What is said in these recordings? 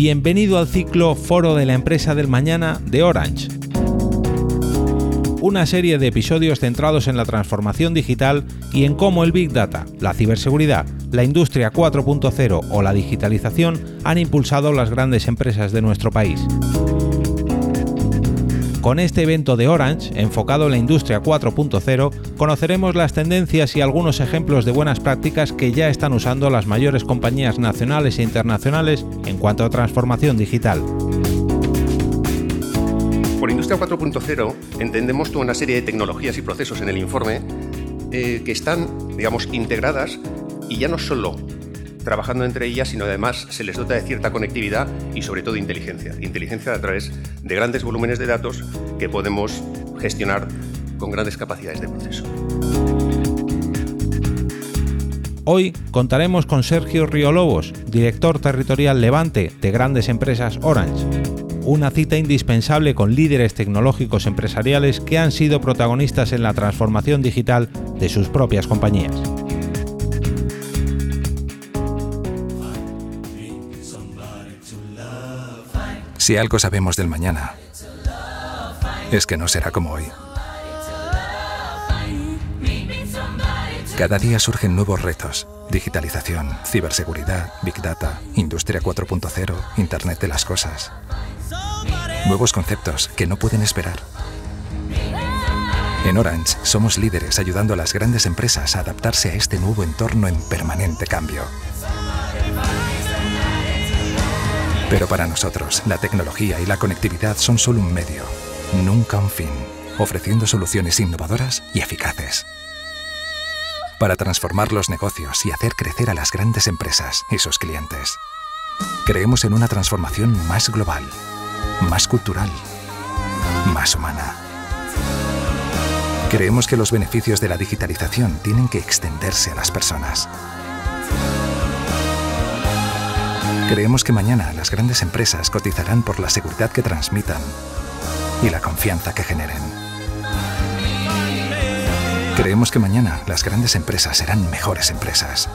Bienvenido al ciclo Foro de la Empresa del Mañana de Orange. Una serie de episodios centrados en la transformación digital y en cómo el Big Data, la ciberseguridad, la industria 4.0 o la digitalización han impulsado las grandes empresas de nuestro país. Con este evento de Orange, enfocado en la industria 4.0, conoceremos las tendencias y algunos ejemplos de buenas prácticas que ya están usando las mayores compañías nacionales e internacionales en cuanto a transformación digital. Por Industria 4.0 entendemos toda una serie de tecnologías y procesos en el informe eh, que están, digamos, integradas y ya no solo trabajando entre ellas, sino además se les dota de cierta conectividad y sobre todo inteligencia. Inteligencia a través de grandes volúmenes de datos que podemos gestionar con grandes capacidades de proceso. Hoy contaremos con Sergio Riolobos, director territorial Levante de grandes empresas Orange. Una cita indispensable con líderes tecnológicos empresariales que han sido protagonistas en la transformación digital de sus propias compañías. Si algo sabemos del mañana, es que no será como hoy. Cada día surgen nuevos retos. Digitalización, ciberseguridad, Big Data, Industria 4.0, Internet de las Cosas. Nuevos conceptos que no pueden esperar. En Orange somos líderes ayudando a las grandes empresas a adaptarse a este nuevo entorno en permanente cambio. Pero para nosotros, la tecnología y la conectividad son solo un medio, nunca un fin, ofreciendo soluciones innovadoras y eficaces. Para transformar los negocios y hacer crecer a las grandes empresas y sus clientes. Creemos en una transformación más global, más cultural, más humana. Creemos que los beneficios de la digitalización tienen que extenderse a las personas Creemos que mañana las grandes empresas cotizarán por la seguridad que transmitan y la confianza que generen. Creemos que mañana las grandes empresas serán mejores empresas.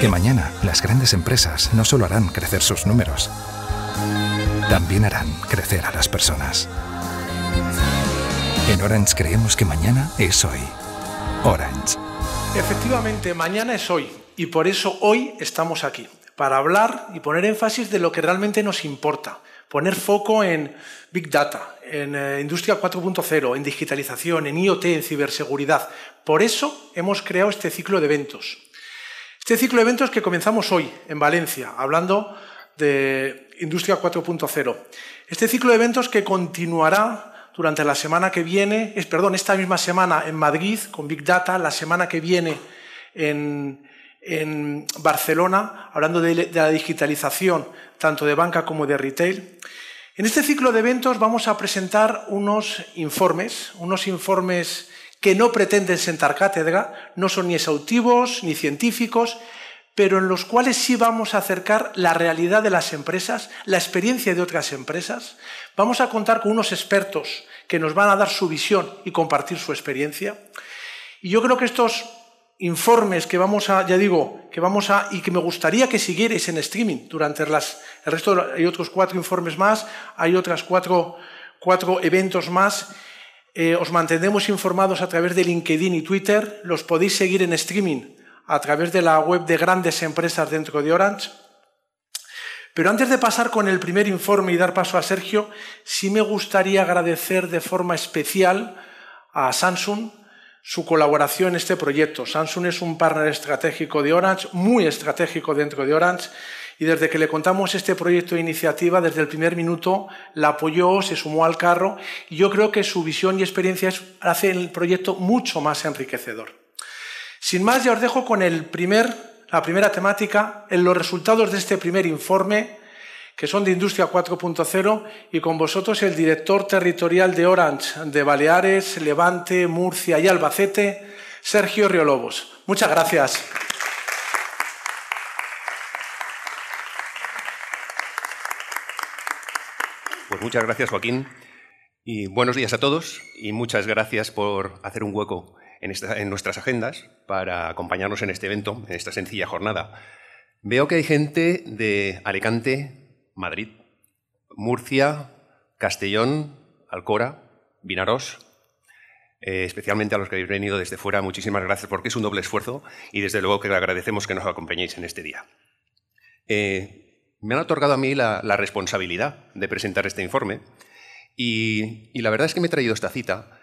Que mañana las grandes empresas no solo harán crecer sus números, también harán crecer a las personas. En Orange creemos que mañana es hoy. Orange. Efectivamente, mañana es hoy. Y por eso hoy estamos aquí, para hablar y poner énfasis de lo que realmente nos importa, poner foco en Big Data, en eh, Industria 4.0, en digitalización, en IoT, en ciberseguridad. Por eso hemos creado este ciclo de eventos. Este ciclo de eventos que comenzamos hoy en Valencia, hablando de Industria 4.0. Este ciclo de eventos que continuará durante la semana que viene, es, perdón, esta misma semana en Madrid con Big Data, la semana que viene en, en Barcelona, hablando de, la digitalización tanto de banca como de retail. En este ciclo de eventos vamos a presentar unos informes, unos informes que no pretenden sentar cátedra, no son ni exhaustivos ni científicos, pero en los cuales sí vamos a acercar la realidad de las empresas, la experiencia de otras empresas. Vamos a contar con unos expertos que nos van a dar su visión y compartir su experiencia. Y yo creo que estos informes que vamos a, ya digo, que vamos a, y que me gustaría que siguierais en streaming durante las, el resto, hay otros cuatro informes más, hay otras cuatro, cuatro eventos más. Eh, os mantendremos informados a través de LinkedIn y Twitter, los podéis seguir en streaming a través de la web de grandes empresas dentro de Orange. Pero antes de pasar con el primer informe y dar paso a Sergio, sí me gustaría agradecer de forma especial a Samsung, su colaboración en este proyecto. Samsung es un partner estratégico de Orange, muy estratégico dentro de Orange, y desde que le contamos este proyecto de iniciativa, desde el primer minuto la apoyó, se sumó al carro, y yo creo que su visión y experiencia hace el proyecto mucho más enriquecedor. Sin más, ya os dejo con el primer, la primera temática, en los resultados de este primer informe, que son de Industria 4.0, y con vosotros el director territorial de Orange de Baleares, Levante, Murcia y Albacete, Sergio Riolobos. Muchas gracias. Pues muchas gracias, Joaquín. Y buenos días a todos y muchas gracias por hacer un hueco en, en nuestras agendas para acompañarnos en este evento, en esta sencilla jornada. Veo que hay gente de Alicante, Madrid, Murcia, Castellón, Alcora, Vinaros, eh, especialmente a los que habéis venido desde fuera, muchísimas gracias porque es un doble esfuerzo y desde luego que agradecemos que nos acompañéis en este día. Eh, me han otorgado a mí la, responsabilidad de presentar este informe y, la verdad es que me he traído esta cita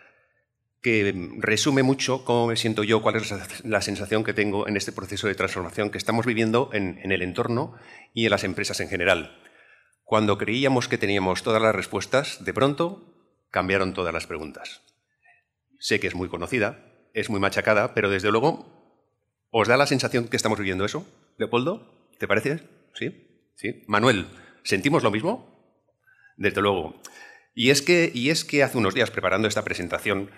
que resume mucho cómo me siento yo, cuál es la sensación que tengo en este proceso de transformación que estamos viviendo en, en el entorno y en las empresas en general. Cuando creíamos que teníamos todas las respuestas, de pronto cambiaron todas las preguntas. Sé que es muy conocida, es muy machacada, pero desde luego, ¿os da la sensación que estamos viviendo eso? Leopoldo, ¿te parece? ¿Sí? ¿Sí? Manuel, ¿sentimos lo mismo? Desde luego. Y es que, y es que hace unos días, preparando esta presentación,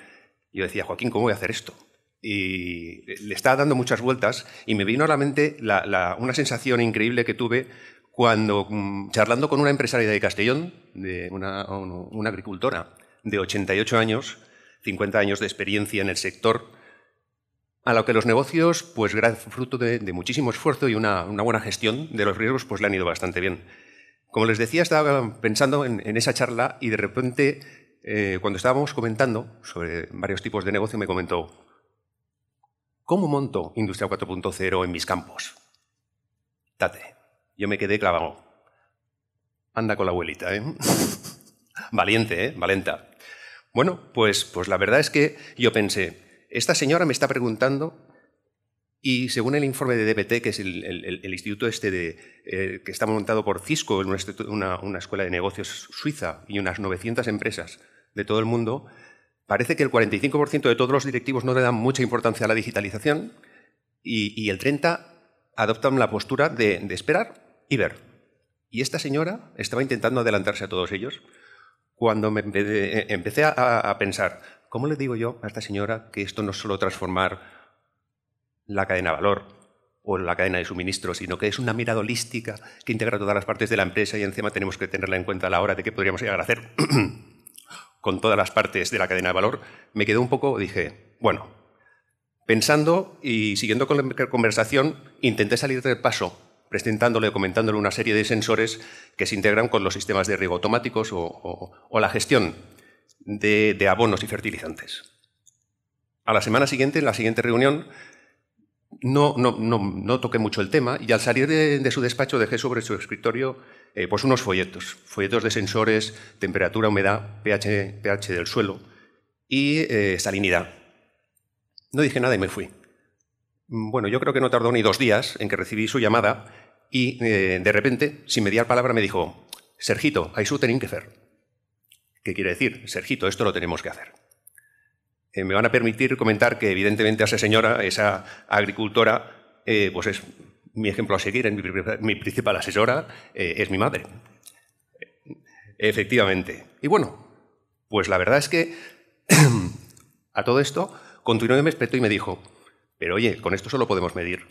yo decía, Joaquín, ¿cómo voy a hacer esto? Y le estaba dando muchas vueltas y me vino a la mente una sensación increíble que tuve cuando, mm, charlando con una empresaria de Castellón, de una, agricultora de 88 años, 50 años de experiencia en el sector, a lo que los negocios, pues fruto de, muchísimo esfuerzo y una, buena gestión de los riesgos, pues le han ido bastante bien. Como les decía, estaba pensando en, esa charla y de repente, eh, cuando estábamos comentando sobre varios tipos de negocio, me comentó, ¿cómo monto Industria 4.0 en mis campos? Tate, yo me quedé clavado. Anda con la abuelita, ¿eh? Valiente, ¿eh? Valenta. Bueno, pues, pues la verdad es que yo pensé, esta señora me está preguntando y según el informe de DBT, que es el, instituto este de, eh, que está montado por Cisco, una, una, escuela de negocios suiza y unas 900 empresas de todo el mundo, parece que el 45% de todos los directivos no le dan mucha importancia a la digitalización y, el 30% adoptan la postura de, de esperar y ver. Y esta señora estaba intentando adelantarse a todos ellos cuando me eh, empecé a, pensar, ¿cómo le digo yo a esta señora que esto no es solo transformar la cadena de valor o la cadena de suministro, sino que es una mirada holística que integra todas las partes de la empresa y encima tenemos que tenerla en cuenta a la hora de qué podríamos llegar a hacer con todas las partes de la cadena de valor? Me quedé un poco, dije, bueno, pensando y siguiendo con la conversación, intenté salir del paso presentándole o comentándole una serie de sensores que se integran con los sistemas de riego automáticos o, la gestión de, abonos y fertilizantes. A la semana siguiente, en la siguiente reunión, no, toqué mucho el tema y al salir de, su despacho dejé sobre su escritorio eh, pues unos folletos, folletos de sensores, temperatura, humedad, pH, pH del suelo y eh, salinidad. No dije nada y me fui. Bueno, yo creo que no tardó ni dos días en que recibí su llamada y eh, de repente, sin mediar palabra, me dijo, Sergito, su tenéis que hacer. ¿Qué quiere decir? Sergito, esto lo tenemos que hacer. Eh, me van a permitir comentar que evidentemente a esa señora, esa agricultora, eh, pues es mi ejemplo a seguir, mi, mi principal asesora es mi madre. Efectivamente. Y bueno, pues la verdad es que a todo esto continuó y me espetó y me dijo, pero oye, con esto solo podemos medir.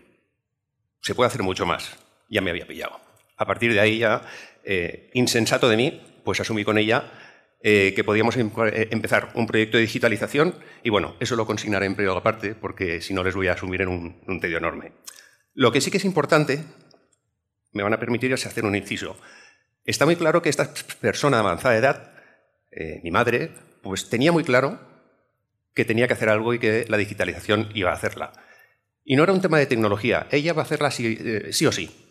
Se puede hacer mucho más. Ya me había pillado. A partir de ahí ya, eh, insensato de mí, pues asumí con ella eh, que podíamos em-, eh, empezar un proyecto de digitalización y bueno, eso lo consignaré en periodo aparte porque si no les voy a asumir en un, tedio enorme. Lo que sí que es importante, me van a permitir es hacer un inciso. Está muy claro que esta persona de avanzada edad, mi madre, pues tenía muy claro que tenía que hacer algo y que la digitalización iba a hacerla. Y no era un tema de tecnología, ella va a hacerla sí, sí o sí.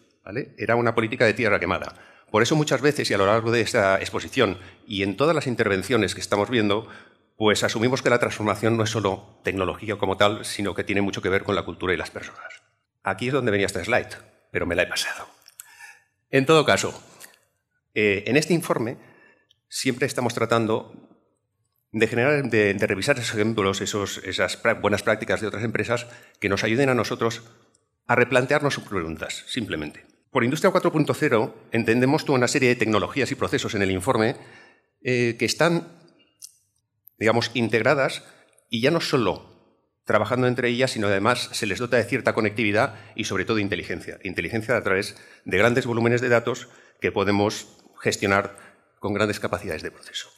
Era una política de tierra quemada. Por eso muchas veces y a lo largo de esta exposición y en todas las intervenciones que estamos viendo, pues asumimos que la transformación no es solo tecnología como tal, sino que tiene mucho que ver con la cultura y las personas. Aquí es donde venía esta slide, pero me la he pasado. En todo caso, eh, en este informe siempre estamos tratando de, generar, de, revisar esos ejemplos, esos, esas buenas prácticas de otras empresas que nos ayuden a nosotros a replantearnos sus preguntas, simplemente. Por Industria 4.0 entendemos toda una serie de tecnologías y procesos en el informe eh, que están, digamos, integradas y ya no solo trabajando entre ellas, sino además se les dota de cierta conectividad y sobre todo inteligencia. Inteligencia a través de grandes volúmenes de datos que podemos gestionar con grandes capacidades de proceso.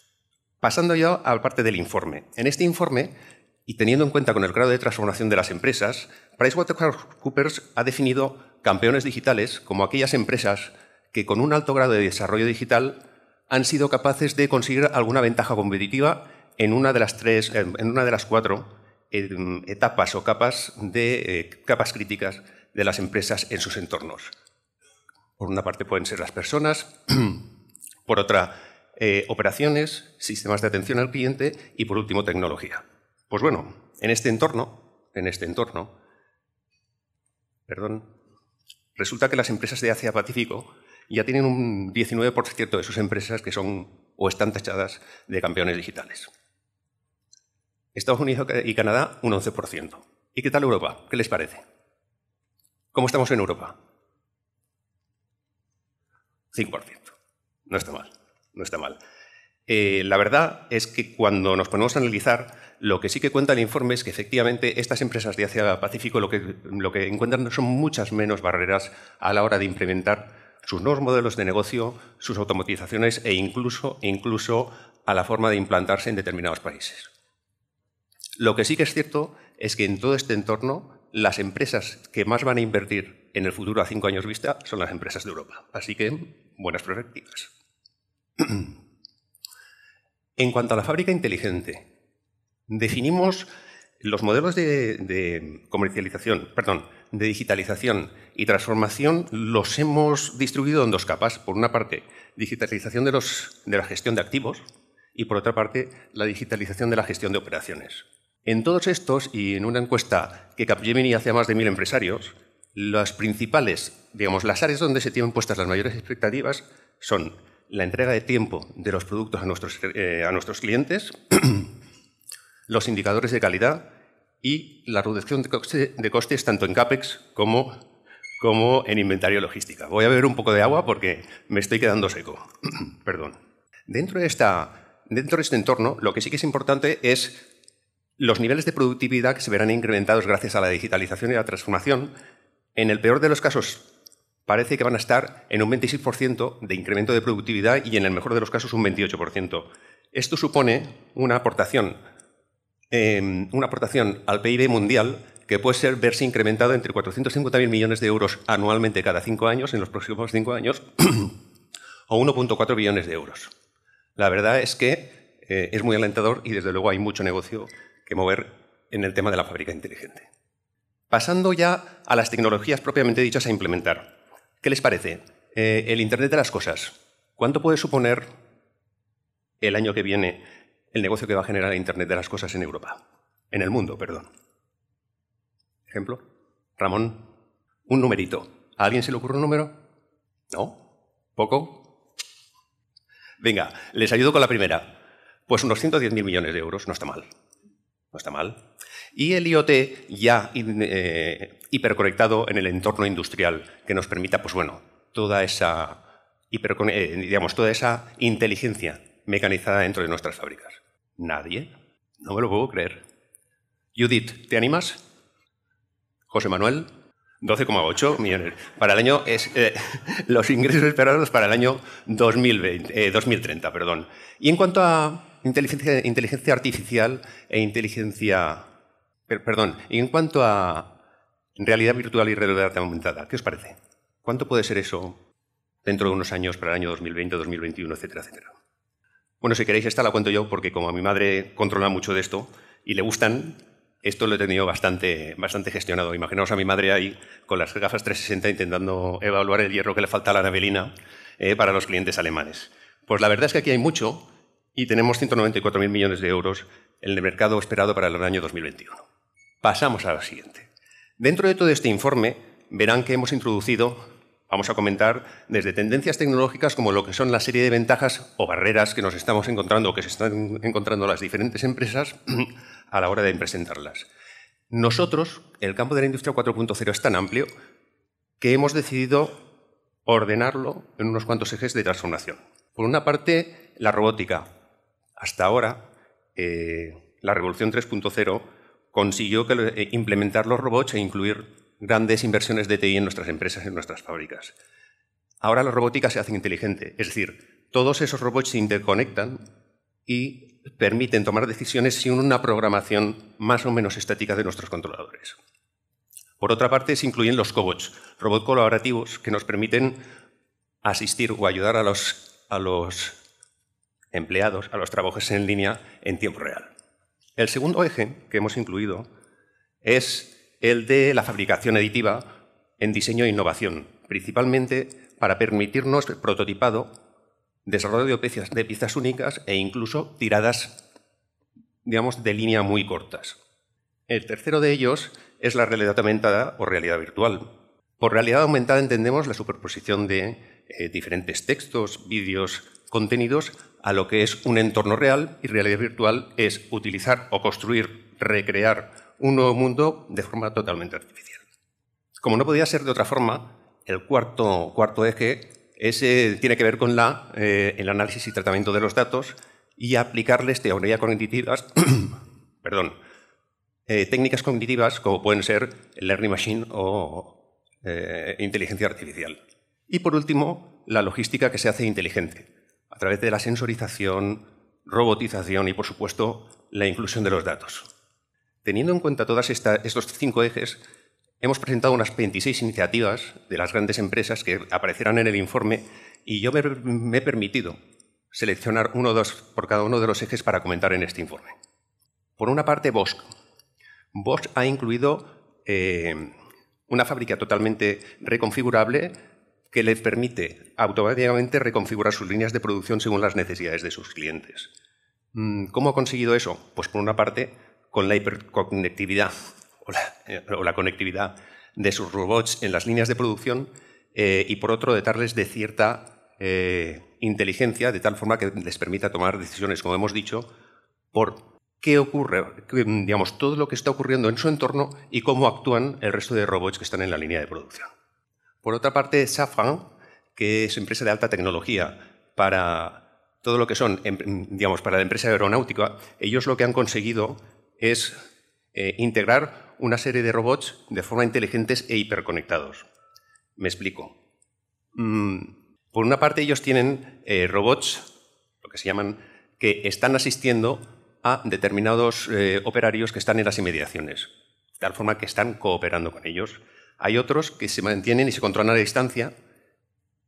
Pasando ya a la parte del informe. En este informe, y teniendo en cuenta con el grado de transformación de las empresas, PricewaterhouseCoopers ha definido campeones digitales como aquellas empresas que con un alto grado de desarrollo digital han sido capaces de conseguir alguna ventaja competitiva en una de las tres, en una de las cuatro etapas o capas de eh, capas críticas de las empresas en sus entornos. Por una parte pueden ser las personas, por otra eh, operaciones, sistemas de atención al cliente y por último tecnología. Pues bueno, en este entorno, en este entorno, perdón, resulta que las empresas de Asia Pacífico ya tienen un 19% de sus empresas que son o están tachadas de campeones digitales. Estados Unidos y Canadá un 11%. ¿Y qué tal Europa? ¿Qué les parece? ¿Cómo estamos en Europa? 5%. No está mal no está mal. Eh, la verdad es que cuando nos ponemos a analizar, lo que sí que cuenta el informe es que efectivamente estas empresas de Asia-Pacífico lo que, lo que encuentran son muchas menos barreras a la hora de implementar sus nuevos modelos de negocio, sus automatizaciones e incluso, incluso a la forma de implantarse en determinados países. Lo que sí que es cierto es que en todo este entorno las empresas que más van a invertir en el futuro a cinco años vista son las empresas de Europa. Así que buenas perspectivas. En cuanto a la fábrica inteligente, definimos los modelos de, comercialización, perdón, de digitalización y transformación los hemos distribuido en dos capas. Por una parte, digitalización de, de la gestión de activos y por otra parte, la digitalización de la gestión de operaciones. En todos estos, y en una encuesta que Capgemini hace a más de mil empresarios, las principales, digamos, las áreas donde se tienen puestas las mayores expectativas son la entrega de tiempo de los productos a nuestros, eh, a nuestros clientes, los indicadores de calidad y la reducción de, costes tanto en CAPEX como, como en inventario logística. Voy a beber un poco de agua porque me estoy quedando seco. Perdón. Dentro de, esta, dentro de este entorno, lo que sí que es importante es los niveles de productividad que se verán incrementados gracias a la digitalización y la transformación. En el peor de los casos, parece que van a estar en un 26% de incremento de productividad y en el mejor de los casos un 28%. Esto supone una aportación, em, una aportación al PIB mundial que puede ser verse incrementado entre 450.000 millones de euros anualmente cada cinco años, en los próximos cinco años, o 1.4 billones de euros. La verdad es que eh, es muy alentador y desde luego hay mucho negocio que mover en el tema de la fábrica inteligente. Pasando ya a las tecnologías propiamente dichas a implementar. ¿Qué les parece? Eh, el Internet de las Cosas. ¿Cuánto puede suponer el año que viene el negocio que va a generar el Internet de las Cosas en Europa? En el mundo, perdón. Ejemplo. Ramón, un numerito. ¿A alguien se le ocurre un número? ¿No? ¿Poco? Venga, les ayudo con la primera. Pues unos 110.000 millones de euros, no está mal. No está mal. Y el IoT ya eh, hiperconectado en el entorno industrial, que nos permita, pues bueno, toda esa, eh, toda esa inteligencia mecanizada dentro de nuestras fábricas. ¿Nadie? No me lo puedo creer. Judith, ¿te animas? José Manuel, 12,8 millones. Para el año es eh, los ingresos esperados para el año 2020, 2030, perdón. Y en cuanto a inteligencia, inteligencia artificial e inteligencia Perdón, y en cuanto a realidad virtual y realidad aumentada, ¿qué os parece? ¿Cuánto puede ser eso dentro de unos años para el año 2020, 2021, etcétera, etcétera? Bueno, si queréis, esta la cuento yo porque como a mi madre controla mucho de esto y le gustan, esto lo he tenido bastante, bastante gestionado. Imaginaos a mi madre ahí con las gafas 360 intentando evaluar el hierro que le falta a la navelina eh, para los clientes alemanes. Pues la verdad es que aquí hay mucho y tenemos 194.000 millones de euros en el mercado esperado para el año 2021. Pasamos a la siguiente. Dentro de todo este informe verán que hemos introducido, vamos a comentar, desde tendencias tecnológicas como lo que son la serie de ventajas o barreras que nos estamos encontrando o que se están encontrando las diferentes empresas a la hora de presentarlas. Nosotros, el campo de la industria 4.0 es tan amplio que hemos decidido ordenarlo en unos cuantos ejes de transformación. Por una parte, la robótica. Hasta ahora, eh, la revolución 3.0 consiguió eh, implementar los robots e incluir grandes inversiones de TI en nuestras empresas, en nuestras fábricas. Ahora la robótica se hace inteligente, es decir, todos esos robots se interconectan y permiten tomar decisiones sin una programación más o menos estática de nuestros controladores. Por otra parte, se incluyen los cobots. robots colaborativos que nos permiten asistir o ayudar a los empleados, a los trabajos en línea en tiempo real. El segundo eje que hemos incluido es el de la fabricación aditiva en diseño e innovación, principalmente para permitirnos el prototipado, desarrollo de piezas, de piezas únicas e incluso tiradas, digamos, de línea muy cortas. El tercero de ellos es la realidad aumentada o realidad virtual. Por realidad aumentada entendemos la superposición de eh, diferentes textos, vídeos, contenidos a lo que es un entorno real y realidad virtual es utilizar o construir, recrear un nuevo mundo de forma totalmente artificial. Como no podía ser de otra forma, el cuarto, cuarto eje tiene que ver con la, eh, el análisis y tratamiento de los datos y aplicarles teorías cognitivas, perdón, eh, técnicas cognitivas como pueden ser el learning machine o eh, inteligencia artificial. Y por último, la logística que se hace inteligente, a través de la sensorización, robotización y, por supuesto, la inclusión de los datos. Teniendo en cuenta todos estos cinco ejes, hemos presentado unas 26 iniciativas de las grandes empresas que aparecerán en el informe y yo me, he permitido seleccionar uno o dos por cada uno de los ejes para comentar en este informe. Por una parte, Bosch. Bosch ha incluido eh, una fábrica totalmente reconfigurable que le permite automáticamente reconfigurar sus líneas de producción según las necesidades de sus clientes. Mm, ¿Cómo ha conseguido eso? Pues por una parte, con la hiperconectividad eh, o la, conectividad de sus robots en las líneas de producción eh, y por otro, de darles de cierta eh, inteligencia, de tal forma que les permita tomar decisiones, como hemos dicho, por qué ocurre, digamos, todo lo que está ocurriendo en su entorno y cómo actúan el resto de robots que están en la línea de producción. Por otra parte, Safran, que es empresa de alta tecnología para todo lo que son, em, digamos, para la empresa aeronáutica, ellos lo que han conseguido es eh, integrar una serie de robots de forma inteligentes e hiperconectados. Me explico. Mm, por una parte, ellos tienen eh, robots, lo que se llaman, que están asistiendo a determinados eh, operarios que están en las inmediaciones, de tal forma que están cooperando con ellos. Hay otros que se mantienen y se controlan a distancia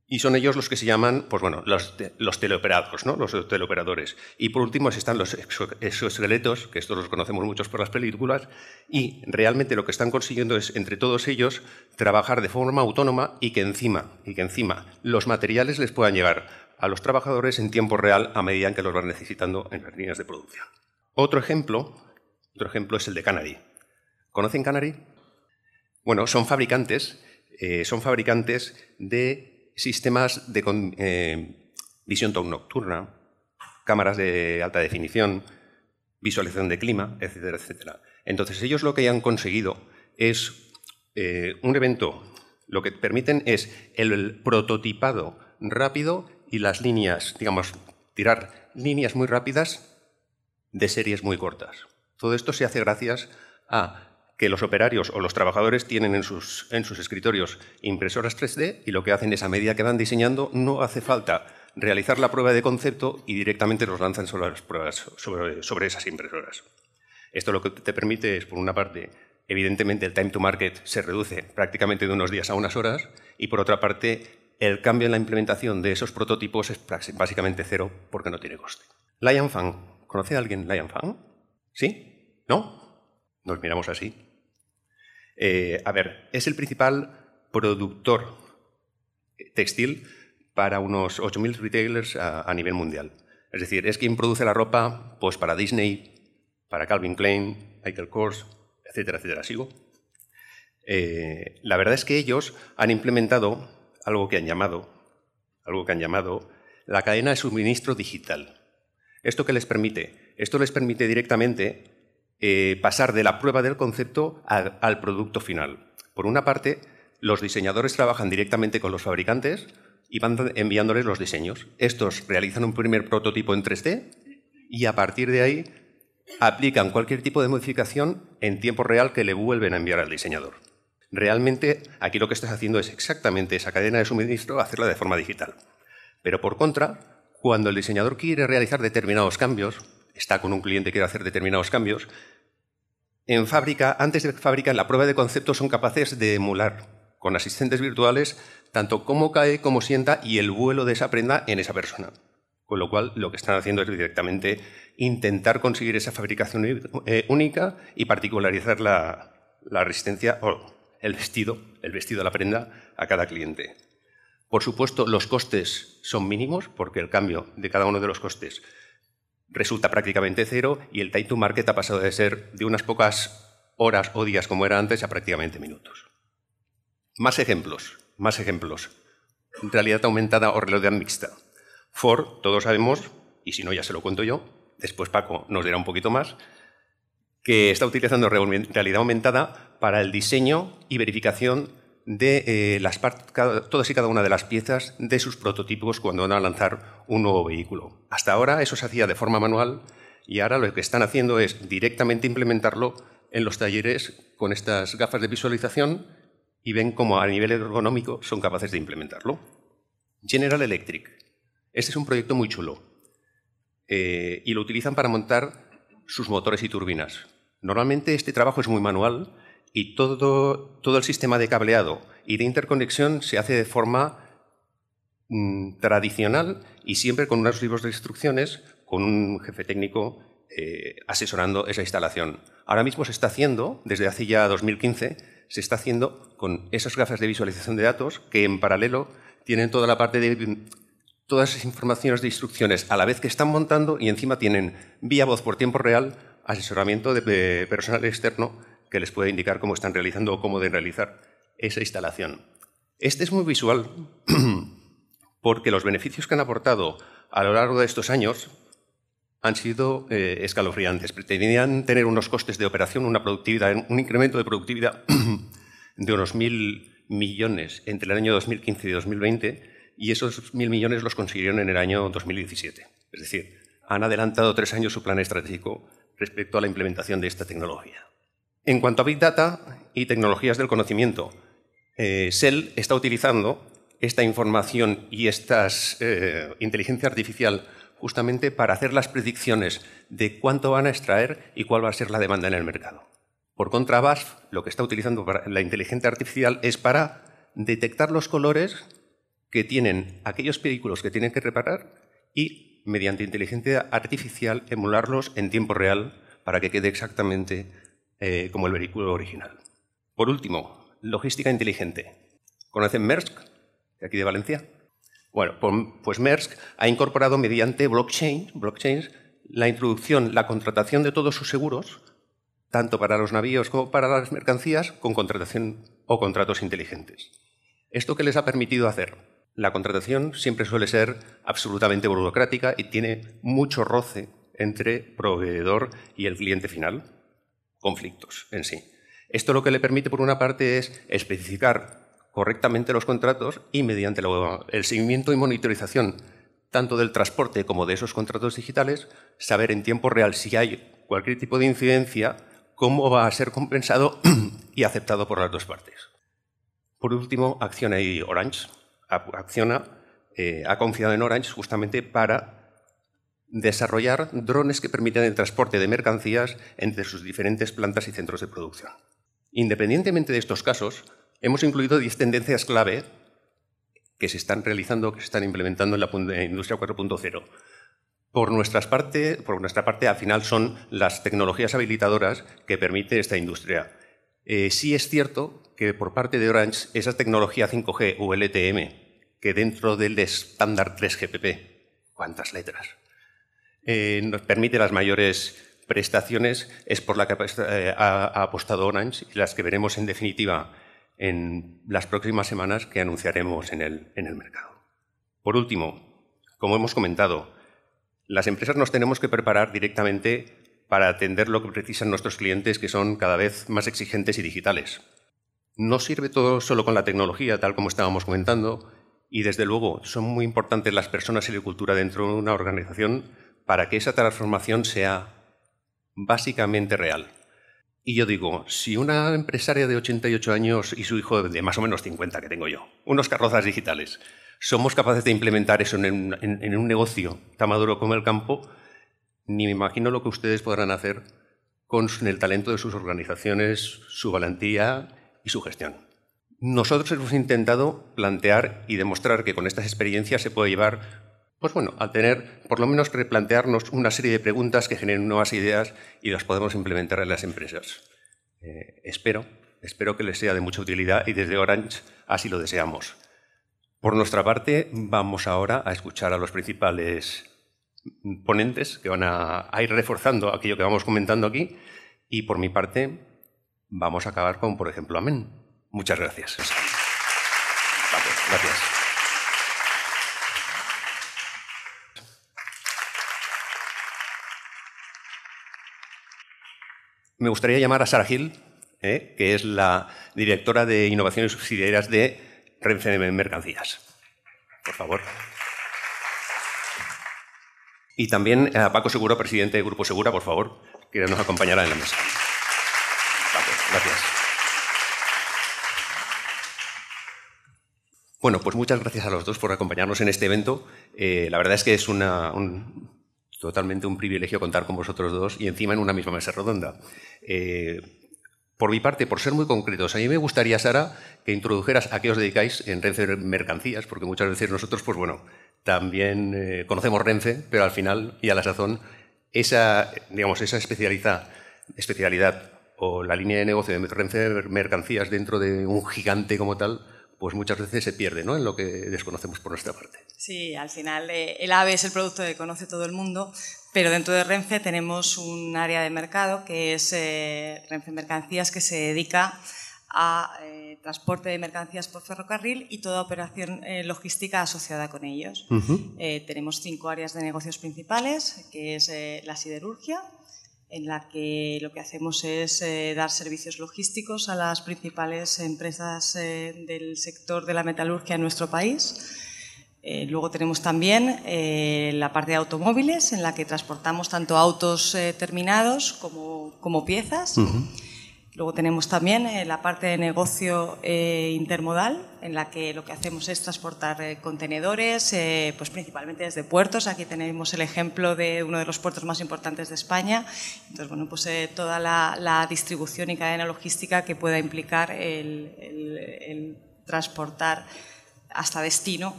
y son ellos los que se llaman, pues bueno, los, teleoperados, ¿no? Los teleoperadores. Y por último están los exoesqueletos, que estos los conocemos muchos por las películas, y realmente lo que están consiguiendo es, entre todos ellos, trabajar de forma autónoma y que encima, y que encima los materiales les puedan llegar a los trabajadores en tiempo real a medida que los van necesitando en las líneas de producción. Otro ejemplo, otro ejemplo es el de Canary. ¿Conocen Canary? Bueno, son fabricantes, eh, son fabricantes de sistemas de eh, visión nocturna, cámaras de alta definición, visualización de clima, etcétera, etcétera. Entonces, ellos lo que han conseguido es eh, un evento, lo que permiten es el prototipado rápido y las líneas, digamos, tirar líneas muy rápidas de series muy cortas. Todo esto se hace gracias a que los operarios o los trabajadores tienen en sus, escritorios impresoras 3D y lo que hacen es a medida que van diseñando no hace falta realizar la prueba de concepto y directamente los lanzan sobre esas impresoras. Esto lo que te permite es, por una parte, evidentemente el time to market se reduce prácticamente de unos días a unas horas y por otra parte el cambio en la implementación de esos prototipos es básicamente cero porque no tiene coste. Lion Fan. ¿Conoce a alguien Lion Fan? ¿Sí? ¿No? Nos miramos así. Eh, a ver, es el principal productor textil para unos 8.000 retailers a, nivel mundial. Es decir, es quien produce la ropa pues, para Disney, para Calvin Klein, Michael Kors, etcétera, etcétera. ¿Sigo? Eh, la verdad es que ellos han implementado algo que han llamado, algo que han llamado la cadena de suministro digital. ¿Esto qué les permite? Esto les permite directamente eh, pasar de la prueba del concepto al, producto final. Por una parte, los diseñadores trabajan directamente con los fabricantes y van enviándoles los diseños. Estos realizan un primer prototipo en 3D y a partir de ahí aplican cualquier tipo de modificación en tiempo real que le vuelven a enviar al diseñador. Realmente aquí lo que estás haciendo es exactamente esa cadena de suministro, hacerla de forma digital. Pero por contra, cuando el diseñador quiere realizar determinados cambios, está con un cliente quiere hacer determinados cambios, en fábrica, antes de fábrica, en la prueba de concepto son capaces de emular con asistentes virtuales, tanto cómo cae, cómo sienta y el vuelo de esa prenda en esa persona. Con lo cual, lo que están haciendo es directamente intentar conseguir esa fabricación eh, única y particularizar la, resistencia o el vestido, el vestido de la prenda a cada cliente. Por supuesto, los costes son mínimos porque el cambio de cada uno de los costes resulta prácticamente cero y el time to market ha pasado de ser de unas pocas horas o días como era antes a prácticamente minutos. Más ejemplos, más ejemplos. Realidad aumentada o realidad mixta. Ford, todos sabemos, y si no ya se lo cuento yo, después Paco nos dirá un poquito más, que está utilizando realidad aumentada para el diseño y verificación de eh, las todas y cada una de las piezas de sus prototipos cuando van a lanzar un nuevo vehículo. Hasta ahora eso se hacía de forma manual y ahora lo que están haciendo es directamente implementarlo en los talleres con estas gafas de visualización y ven cómo a nivel ergonómico son capaces de implementarlo. General Electric. Este es un proyecto muy chulo eh, y lo utilizan para montar sus motores y turbinas. Normalmente este trabajo es muy manual y todo, todo el sistema de cableado y de interconexión se hace de forma mm, tradicional y siempre con unos libros de instrucciones, con un jefe técnico eh, asesorando esa instalación. Ahora mismo se está haciendo, desde hace ya 2015, se está haciendo con esas gafas de visualización de datos que en paralelo tienen toda la parte de todas esas informaciones de instrucciones a la vez que están montando y encima tienen vía voz por tiempo real asesoramiento de personal externo que les puede indicar cómo están realizando o cómo deben realizar esa instalación. Este es muy visual porque los beneficios que han aportado a lo largo de estos años han sido eh, escalofriantes. Pretendían tener unos costes de operación, una productividad, un incremento de productividad de unos mil millones entre el año 2015 y 2020 y esos mil millones los consiguieron en el año 2017. Es decir, han adelantado tres años su plan estratégico respecto a la implementación de esta tecnología. En cuanto a Big Data y tecnologías del conocimiento, eh, Shell está utilizando esta información y esta eh, inteligencia artificial justamente para hacer las predicciones de cuánto van a extraer y cuál va a ser la demanda en el mercado. Por contra, BASF lo que está utilizando la inteligencia artificial es para detectar los colores que tienen aquellos vehículos que tienen que reparar y, mediante inteligencia artificial, emularlos en tiempo real para que quede exactamente eh, como el vehículo original. Por último, logística inteligente. ¿Conocen Maersk, de aquí de Valencia? Bueno, pues Maersk ha incorporado mediante blockchain, la introducción, la contratación de todos sus seguros, tanto para los navíos como para las mercancías, con contratación o contratos inteligentes. ¿Esto qué les ha permitido hacer? La contratación siempre suele ser absolutamente burocrática y tiene mucho roce entre proveedor y el cliente final, conflictos en sí. Esto lo que le permite, por una parte, es especificar correctamente los contratos y mediante el seguimiento y monitorización tanto del transporte como de esos contratos digitales, saber en tiempo real si hay cualquier tipo de incidencia, cómo va a ser compensado y aceptado por las dos partes. Por último, Acciona y Orange. Acciona eh, ha confiado en Orange justamente para desarrollar drones que permitan el transporte de mercancías entre sus diferentes plantas y centros de producción. Independientemente de estos casos, Hemos incluido 10 tendencias clave que se están realizando, que se están implementando en la industria 4.0. Por, por nuestra parte, al final son las tecnologías habilitadoras que permite esta industria. Eh, sí es cierto que por parte de Orange, esa tecnología 5G o LTM, que dentro del estándar 3GPP, ¿cuántas letras? Eh, nos permite las mayores prestaciones, es por la que eh, ha apostado Orange y las que veremos en definitiva en las próximas semanas que anunciaremos en el, en el mercado. Por último, como hemos comentado, las empresas nos tenemos que preparar directamente para atender lo que precisan nuestros clientes, que son cada vez más exigentes y digitales. No sirve todo solo con la tecnología, tal como estábamos comentando, y desde luego son muy importantes las personas y la cultura dentro de una organización para que esa transformación sea básicamente real. Y yo digo, si una empresaria de 88 años y su hijo de más o menos 50 que tengo yo, unos carrozas digitales, somos capaces de implementar eso en, un negocio tan maduro como el campo, ni me imagino lo que ustedes podrán hacer con el talento de sus organizaciones, su valentía y su gestión. nosotros hemos intentado plantear y demostrar que con estas experiencias se puede llevar pues bueno, a tener, por lo menos replantearnos una serie de preguntas que generen nuevas ideas y las podemos implementar en las empresas. Eh, espero, espero que les sea de mucha utilidad y desde Orange así lo deseamos. Por nuestra parte, vamos ahora a escuchar a los principales ponentes que van a, ir reforzando aquello que vamos comentando aquí y por mi parte vamos a acabar con, por ejemplo, Amén. Muchas gracias. Gracias. Me gustaría llamar a Sara Gil, ¿eh? que es la directora de innovaciones subsidiarias de Renfe Mercancías. Por favor. Y también a Paco Seguro, presidente de Grupo Segura, por favor, que nos acompañará en la mesa. Paco, gracias. Bueno, pues muchas gracias a los dos por acompañarnos en este evento. Eh, la verdad es que es una, un, totalmente un privilegio contar con vosotros dos y encima en una misma mesa redonda. Eh, por mi parte, por ser muy concretos, a mí me gustaría, Sara, que introdujeras a qué os dedicáis en Renfe Mercancías, porque muchas veces nosotros, pues bueno, también eh, conocemos Renfe, pero al final y a la sazón, esa, digamos, esa especialidad, especialidad o la línea de negocio de Renfe Mercancías dentro de un gigante como tal, pues muchas veces se pierde ¿no? en lo que desconocemos por nuestra parte. Sí, al final eh, el AVE es el producto que conoce todo el mundo, pero dentro de Renfe tenemos un área de mercado que es eh, Renfe Mercancías que se dedica a eh, transporte de mercancías por ferrocarril y toda operación logística asociada con ellos. tenemos cinco áreas de negocios principales, que es la siderurgia, en la que lo que hacemos es eh, dar servicios logísticos a las principales empresas eh, del sector de la metalurgia en nuestro país. Eh, luego tenemos también la parte de automóviles, en la que transportamos tanto autos terminados como, como piezas. Luego tenemos también eh, la parte de negocio eh, intermodal, en la que lo que hacemos es transportar eh, contenedores, pues principalmente desde puertos. Aquí tenemos el ejemplo de uno de los puertos más importantes de España. Entonces, bueno, pues toda la, distribución y cadena logística que pueda implicar el, transportar hasta destino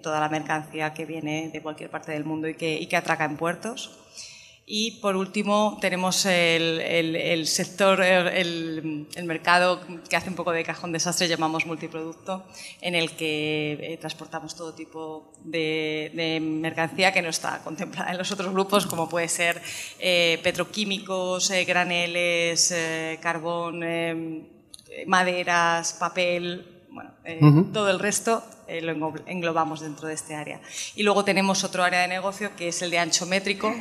toda la mercancía que viene de cualquier parte del mundo y que, y que atraca en puertos. Y por último tenemos el, sector, el, mercado que hace un poco de cajón desastre, llamamos multiproducto, en el que eh, transportamos todo tipo de, mercancía que no está contemplada en los otros grupos, como puede ser eh, petroquímicos, eh, graneles, carbón, maderas, papel, bueno, todo el resto lo englobamos dentro de este área. Y luego tenemos otro área de negocio que es el de ancho métrico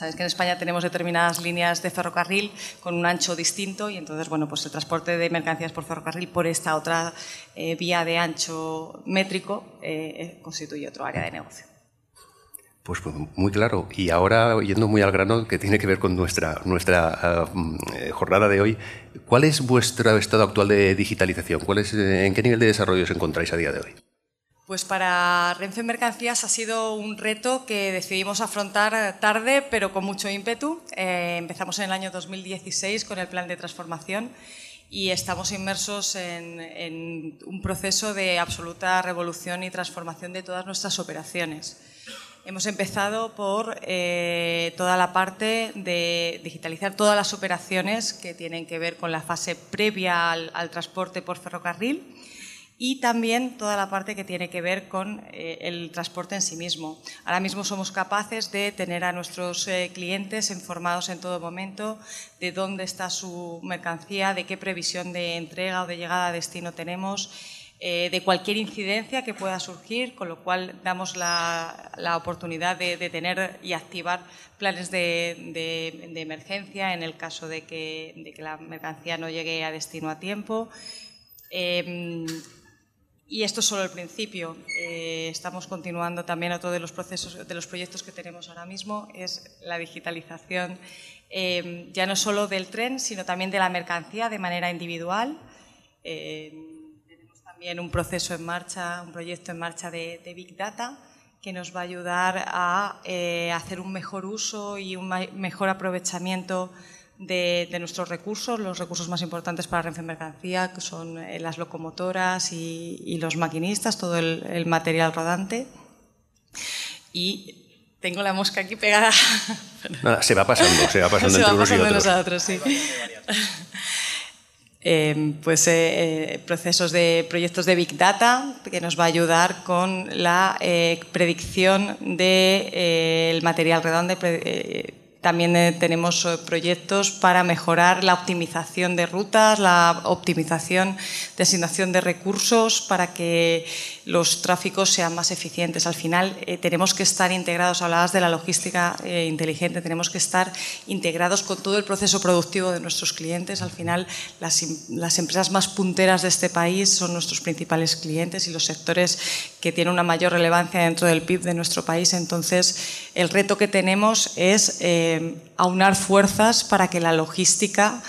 Sabes que en España tenemos determinadas líneas de ferrocarril con un ancho distinto y entonces, bueno, pues el transporte de mercancías por ferrocarril por esta otra eh, vía de ancho métrico eh, eh, constituye otro área de negocio. Pues, pues, muy claro. Y ahora, yendo muy al grano, que tiene que ver con nuestra, nuestra jornada de hoy, ¿cuál es vuestro estado actual de digitalización? ¿Cuál es, ¿En qué nivel de desarrollo os encontráis a día de hoy? Pues para Renfe Mercancías ha sido un reto que decidimos afrontar tarde, pero con mucho ímpetu. Eh, empezamos en el año 2016 con el plan de transformación y estamos inmersos en, un proceso de absoluta revolución y transformación de todas nuestras operaciones. Hemos empezado por eh, toda la parte de digitalizar todas las operaciones que tienen que ver con la fase previa al transporte por ferrocarril y también toda la parte que tiene que ver con eh, el transporte en sí mismo. Ahora mismo somos capaces de tener a nuestros eh, clientes informados en todo momento de dónde está su mercancía, de qué previsión de entrega o de llegada a destino tenemos, eh, de cualquier incidencia que pueda surgir, con lo cual damos la, oportunidad de, tener y activar planes de, emergencia en el caso de que, la mercancía no llegue a destino a tiempo. Y esto es solo el principio. Eh, estamos continuando también otro de los procesos, de los proyectos que tenemos ahora mismo, es la digitalización eh, ya no solo del tren, sino también de la mercancía de manera individual. Eh, tenemos también un proceso en marcha, un proyecto en marcha de, Big Data que nos va a ayudar a hacer un mejor uso y un mejor aprovechamiento de, nuestros recursos, los recursos más importantes para Renfe Mercancía, que son eh, las locomotoras y, los maquinistas, todo el, material rodante. Y tengo la mosca aquí pegada. se va pasando, se va pasando entre unos y otros. sí. Eh, pues eh, procesos de proyectos de Big Data que nos va a ayudar con la predicción del material redondo, también eh, tenemos eh, proyectos para mejorar la optimización de rutas, la optimización de asignación de recursos para que los tráficos sean más eficientes. Al final eh, tenemos que estar integrados, hablabas de la logística inteligente, tenemos que estar integrados con todo el proceso productivo de nuestros clientes. Al final las, las empresas más punteras de este país son nuestros principales clientes y los sectores que tienen una mayor relevancia dentro del PIB de nuestro país. Entonces, el reto que tenemos es eh, aunar fuerzas para que la logística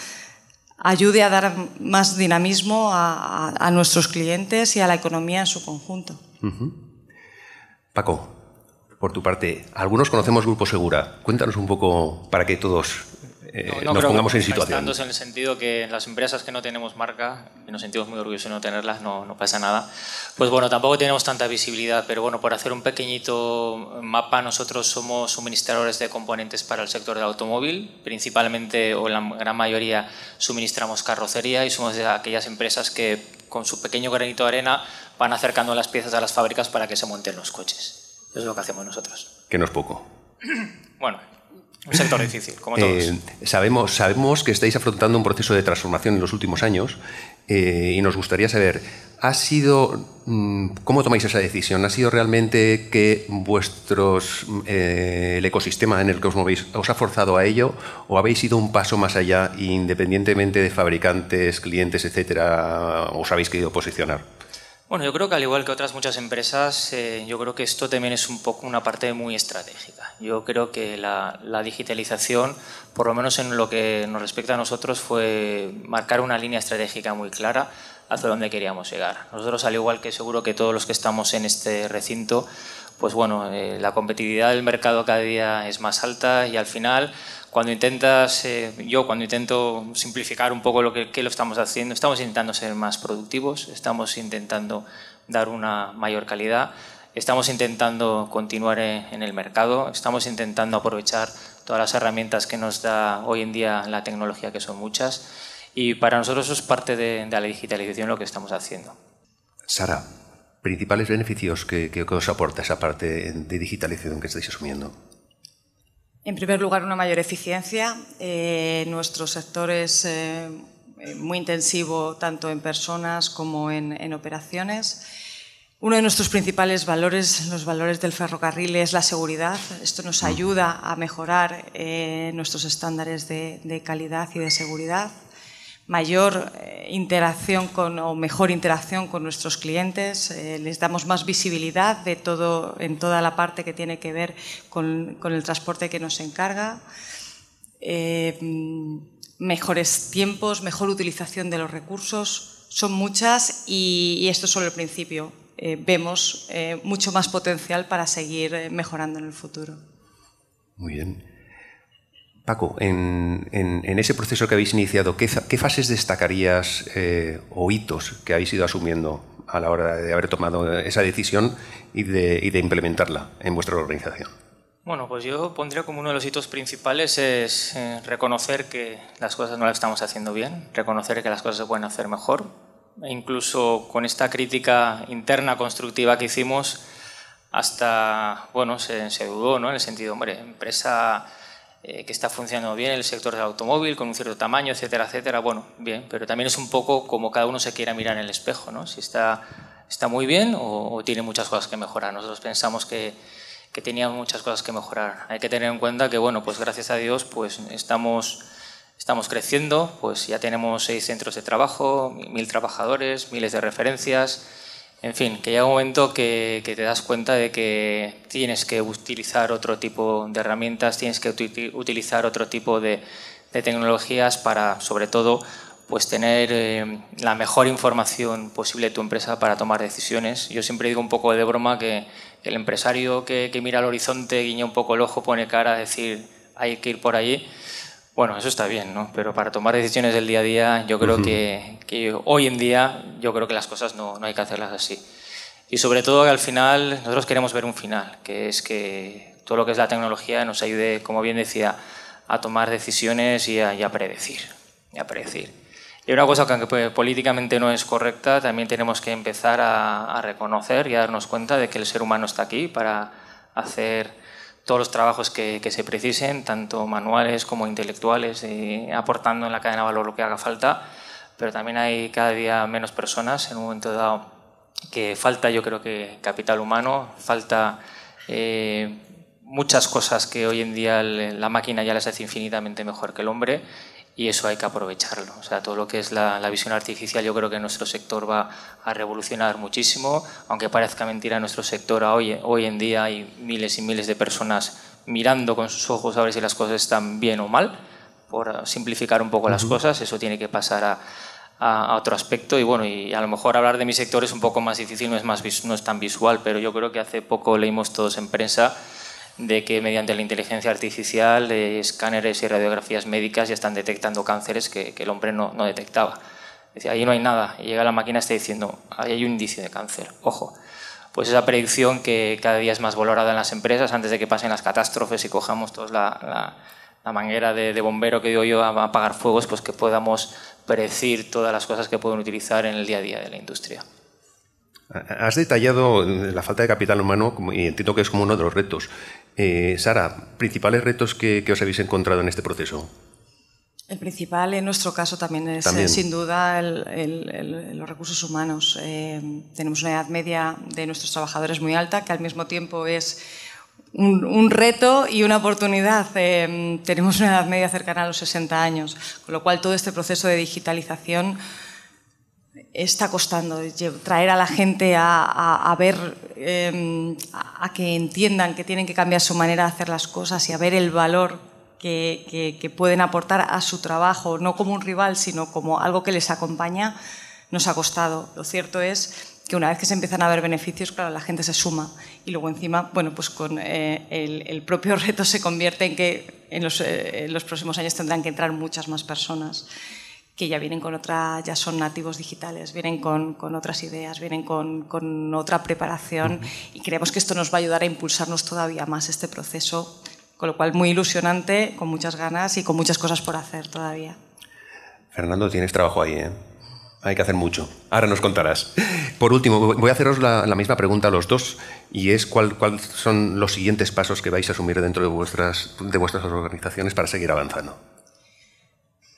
ayude a dar más dinamismo a, nuestros clientes y a la economía en su conjunto. Paco, por tu parte, algunos conocemos Grupo Segura. Cuéntanos un poco para que todos eh, no, nos pongamos en situación. en el sentido que las empresas que no tenemos marca, y nos sentimos muy orgullosos de no tenerlas, no, no, pasa nada. Pues bueno, tampoco tenemos tanta visibilidad, pero bueno, por hacer un pequeñito mapa, nosotros somos suministradores de componentes para el sector del automóvil, principalmente o en la gran mayoría suministramos carrocería y somos de aquellas empresas que con su pequeño granito de arena van acercando las piezas a las fábricas para que se monten los coches. Eso es lo que hacemos nosotros. Que no es poco. Bueno, un sector difícil, como todos. Eh, sabemos, sabemos que estáis afrontando un proceso de transformación en los últimos años eh, y nos gustaría saber, ¿ha sido, mm, ¿cómo tomáis esa decisión? ¿Ha sido realmente que vuestros, eh, el ecosistema en el que os movéis os ha forzado a ello o habéis ido un paso más allá independientemente de fabricantes, clientes, etcétera, os habéis querido posicionar? Bueno, yo creo que al igual que otras muchas empresas, eh, yo creo que esto también es un poco una parte muy estratégica. Yo creo que la, digitalización, por lo menos en lo que nos respecta a nosotros, fue marcar una línea estratégica muy clara hacia dónde queríamos llegar. Nosotros, al igual que seguro que todos los que estamos en este recinto, pues bueno, eh, la competitividad del mercado cada día es más alta y al final cuando intentas, eh, yo cuando intento simplificar un poco lo que, lo estamos haciendo, estamos intentando ser más productivos, estamos intentando dar una mayor calidad, estamos intentando continuar en, el mercado, estamos intentando aprovechar todas las herramientas que nos da hoy en día la tecnología, que son muchas, y para nosotros eso es parte de, la digitalización lo que estamos haciendo. Sara, principales beneficios que, que os aporta esa parte de digitalización que estáis asumiendo. En primer lugar, una mayor eficiencia. Eh, nuestro sector es eh, muy intensivo tanto en personas como en, operaciones. Uno de nuestros principales valores, los valores del ferrocarril, es la seguridad. Esto nos ayuda a mejorar eh, nuestros estándares de calidad y de seguridad mayor eh, interacción con, o mejor interacción con nuestros clientes, eh, les damos más visibilidad de todo, en toda la parte que tiene que ver con, el transporte que nos encarga, eh, mejores tiempos, mejor utilización de los recursos, son muchas y, esto es solo el principio. vemos mucho más potencial para seguir mejorando en el futuro. Muy bien. Paco, en, ese proceso que habéis iniciado, ¿qué, fases destacarías eh, o hitos que habéis ido asumiendo a la hora de haber tomado esa decisión y de, implementarla en vuestra organización? Bueno, pues yo pondría como uno de los hitos principales es eh, reconocer que las cosas no las estamos haciendo bien, reconocer que las cosas se pueden hacer mejor. E incluso con esta crítica interna constructiva que hicimos, hasta, bueno, se, se dudó, ¿no? En el sentido, hombre, empresa eh, que está funcionando bien el sector del automóvil con un cierto tamaño, etcétera, etcétera. Bueno, bien, pero también es un poco como cada uno se quiera mirar en el espejo, ¿no? Si está, está muy bien o, tiene muchas cosas que mejorar. Nosotros pensamos que, que tenía muchas cosas que mejorar. Hay que tener en cuenta que, bueno, pues gracias a Dios, pues estamos, estamos creciendo, pues ya tenemos seis centros de trabajo, mil trabajadores, miles de referencias, en fin, que llega un momento que, te das cuenta de que tienes que utilizar otro tipo de herramientas, tienes que utilizar otro tipo de, tecnologías para, sobre todo, pues tener eh, la mejor información posible de tu empresa para tomar decisiones. Yo siempre digo un poco de broma que el empresario que, mira al horizonte, guiña un poco el ojo, pone cara a decir hay que ir por allí, Bueno, eso está bien, ¿no? Pero para tomar decisiones del día a día, yo creo que, que, hoy en día, yo creo que las cosas no, no hay que hacerlas así. Y sobre todo que al final nosotros queremos ver un final, que es que todo lo que es la tecnología nos ayude, como bien decía, a tomar decisiones y a, y a predecir. Y a predecir. Y una cosa que aunque políticamente no es correcta, también tenemos que empezar a, a, reconocer y a darnos cuenta de que el ser humano está aquí para hacer todos los trabajos que, se precisen, tanto manuales como intelectuales, y aportando en la cadena de valor lo que haga falta, pero también hay cada día menos personas en un momento dado que falta, yo creo que capital humano, falta eh, muchas cosas que hoy en día la máquina ya las hace infinitamente mejor que el hombre y eso hay que aprovecharlo. O sea, todo lo que es la, la, visión artificial yo creo que nuestro sector va a revolucionar muchísimo, aunque parezca mentira, en nuestro sector hoy, hoy en día hay miles y miles de personas mirando con sus ojos a ver si las cosas están bien o mal, por simplificar un poco las cosas, eso tiene que pasar a, a, a, otro aspecto. Y bueno, y a lo mejor hablar de mi sector es un poco más difícil, no es, más, no es tan visual, pero yo creo que hace poco leímos todos en prensa de que mediante la inteligencia artificial, eh, escáneres y radiografías médicas ya están detectando cánceres que, que el hombre no, no detectaba. Decía, ahí no hay nada. Y llega la máquina y está diciendo, ahí hay un indicio de cáncer. Ojo. Pues esa predicción que cada día es más valorada en las empresas antes de que pasen las catástrofes y cojamos todos la, la, la manguera de, de, bombero que digo yo a apagar fuegos, pues que podamos predecir todas las cosas que pueden utilizar en el día a día de la industria. Has detallado la falta de capital humano y entiendo que es como uno de los retos. Eh, Sara, principales retos que, que, os habéis encontrado en este proceso. El principal en nuestro caso también es ¿También? sin duda el, el, el, los recursos humanos. Eh, tenemos una edad media de nuestros trabajadores muy alta, que al mismo tiempo es un, un reto y una oportunidad. Eh, tenemos una edad media cercana a los 60 años, con lo cual todo este proceso de digitalización está costando traer a la gente a, a, a ver, eh, a, que entiendan que tienen que cambiar su manera de hacer las cosas y a ver el valor que, que, que, pueden aportar a su trabajo, no como un rival, sino como algo que les acompaña, nos ha costado. Lo cierto es que una vez que se empiezan a ver beneficios, claro, la gente se suma y luego encima, bueno, pues con eh, el, el, propio reto se convierte en que en los, eh, en los próximos años tendrán que entrar muchas más personas que ya vienen con otra, ya son nativos digitales, vienen con, con otras ideas, vienen con, con otra preparación uh -huh. y creemos que esto nos va a ayudar a impulsarnos todavía más este proceso, con lo cual muy ilusionante, con muchas ganas y con muchas cosas por hacer todavía. Fernando, tienes trabajo ahí, ¿eh? Hay que hacer mucho. Ahora nos contarás. Por último, voy a haceros la, la misma pregunta a los dos y es cuáles cuál son los siguientes pasos que vais a asumir dentro de vuestras, de vuestras organizaciones para seguir avanzando.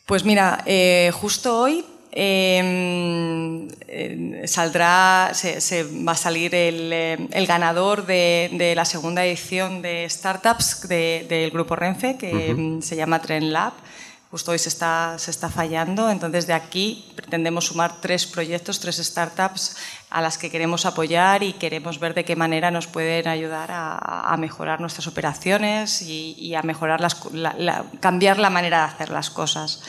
Pues mira, eh, justo hoy eh, eh, saldrá, se, se, va a salir el, eh, el ganador de, de, la segunda edición de Startups del de, grupo Renfe, que uh -huh. se llama Trend Lab. Justo hoy se está, se está fallando, entonces de aquí pretendemos sumar tres proyectos, tres startups a las que queremos apoyar y queremos ver de qué manera nos pueden ayudar a, mejorar nuestras operaciones y, a mejorar cambiar la manera de hacer las cosas.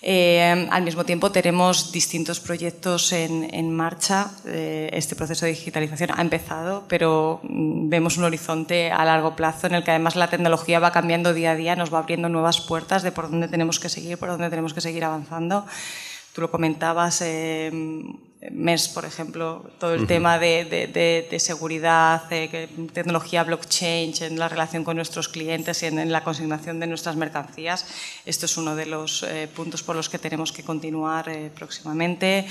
Eh, al mismo tiempo tenemos distintos proyectos en, en marcha. Eh, este proceso de digitalización ha empezado, pero mm, vemos un horizonte a largo plazo en el que además la tecnología va cambiando día a día, nos va abriendo nuevas puertas de por dónde tenemos que seguir, por dónde tenemos que seguir avanzando. Tú lo comentabas, eh, MES, por ejemplo, todo el uh -huh. tema de, de, de, de seguridad, tecnología blockchain en la relación con nuestros clientes y en, en, la consignación de nuestras mercancías. Esto es uno de los eh, puntos por los que tenemos que continuar eh, próximamente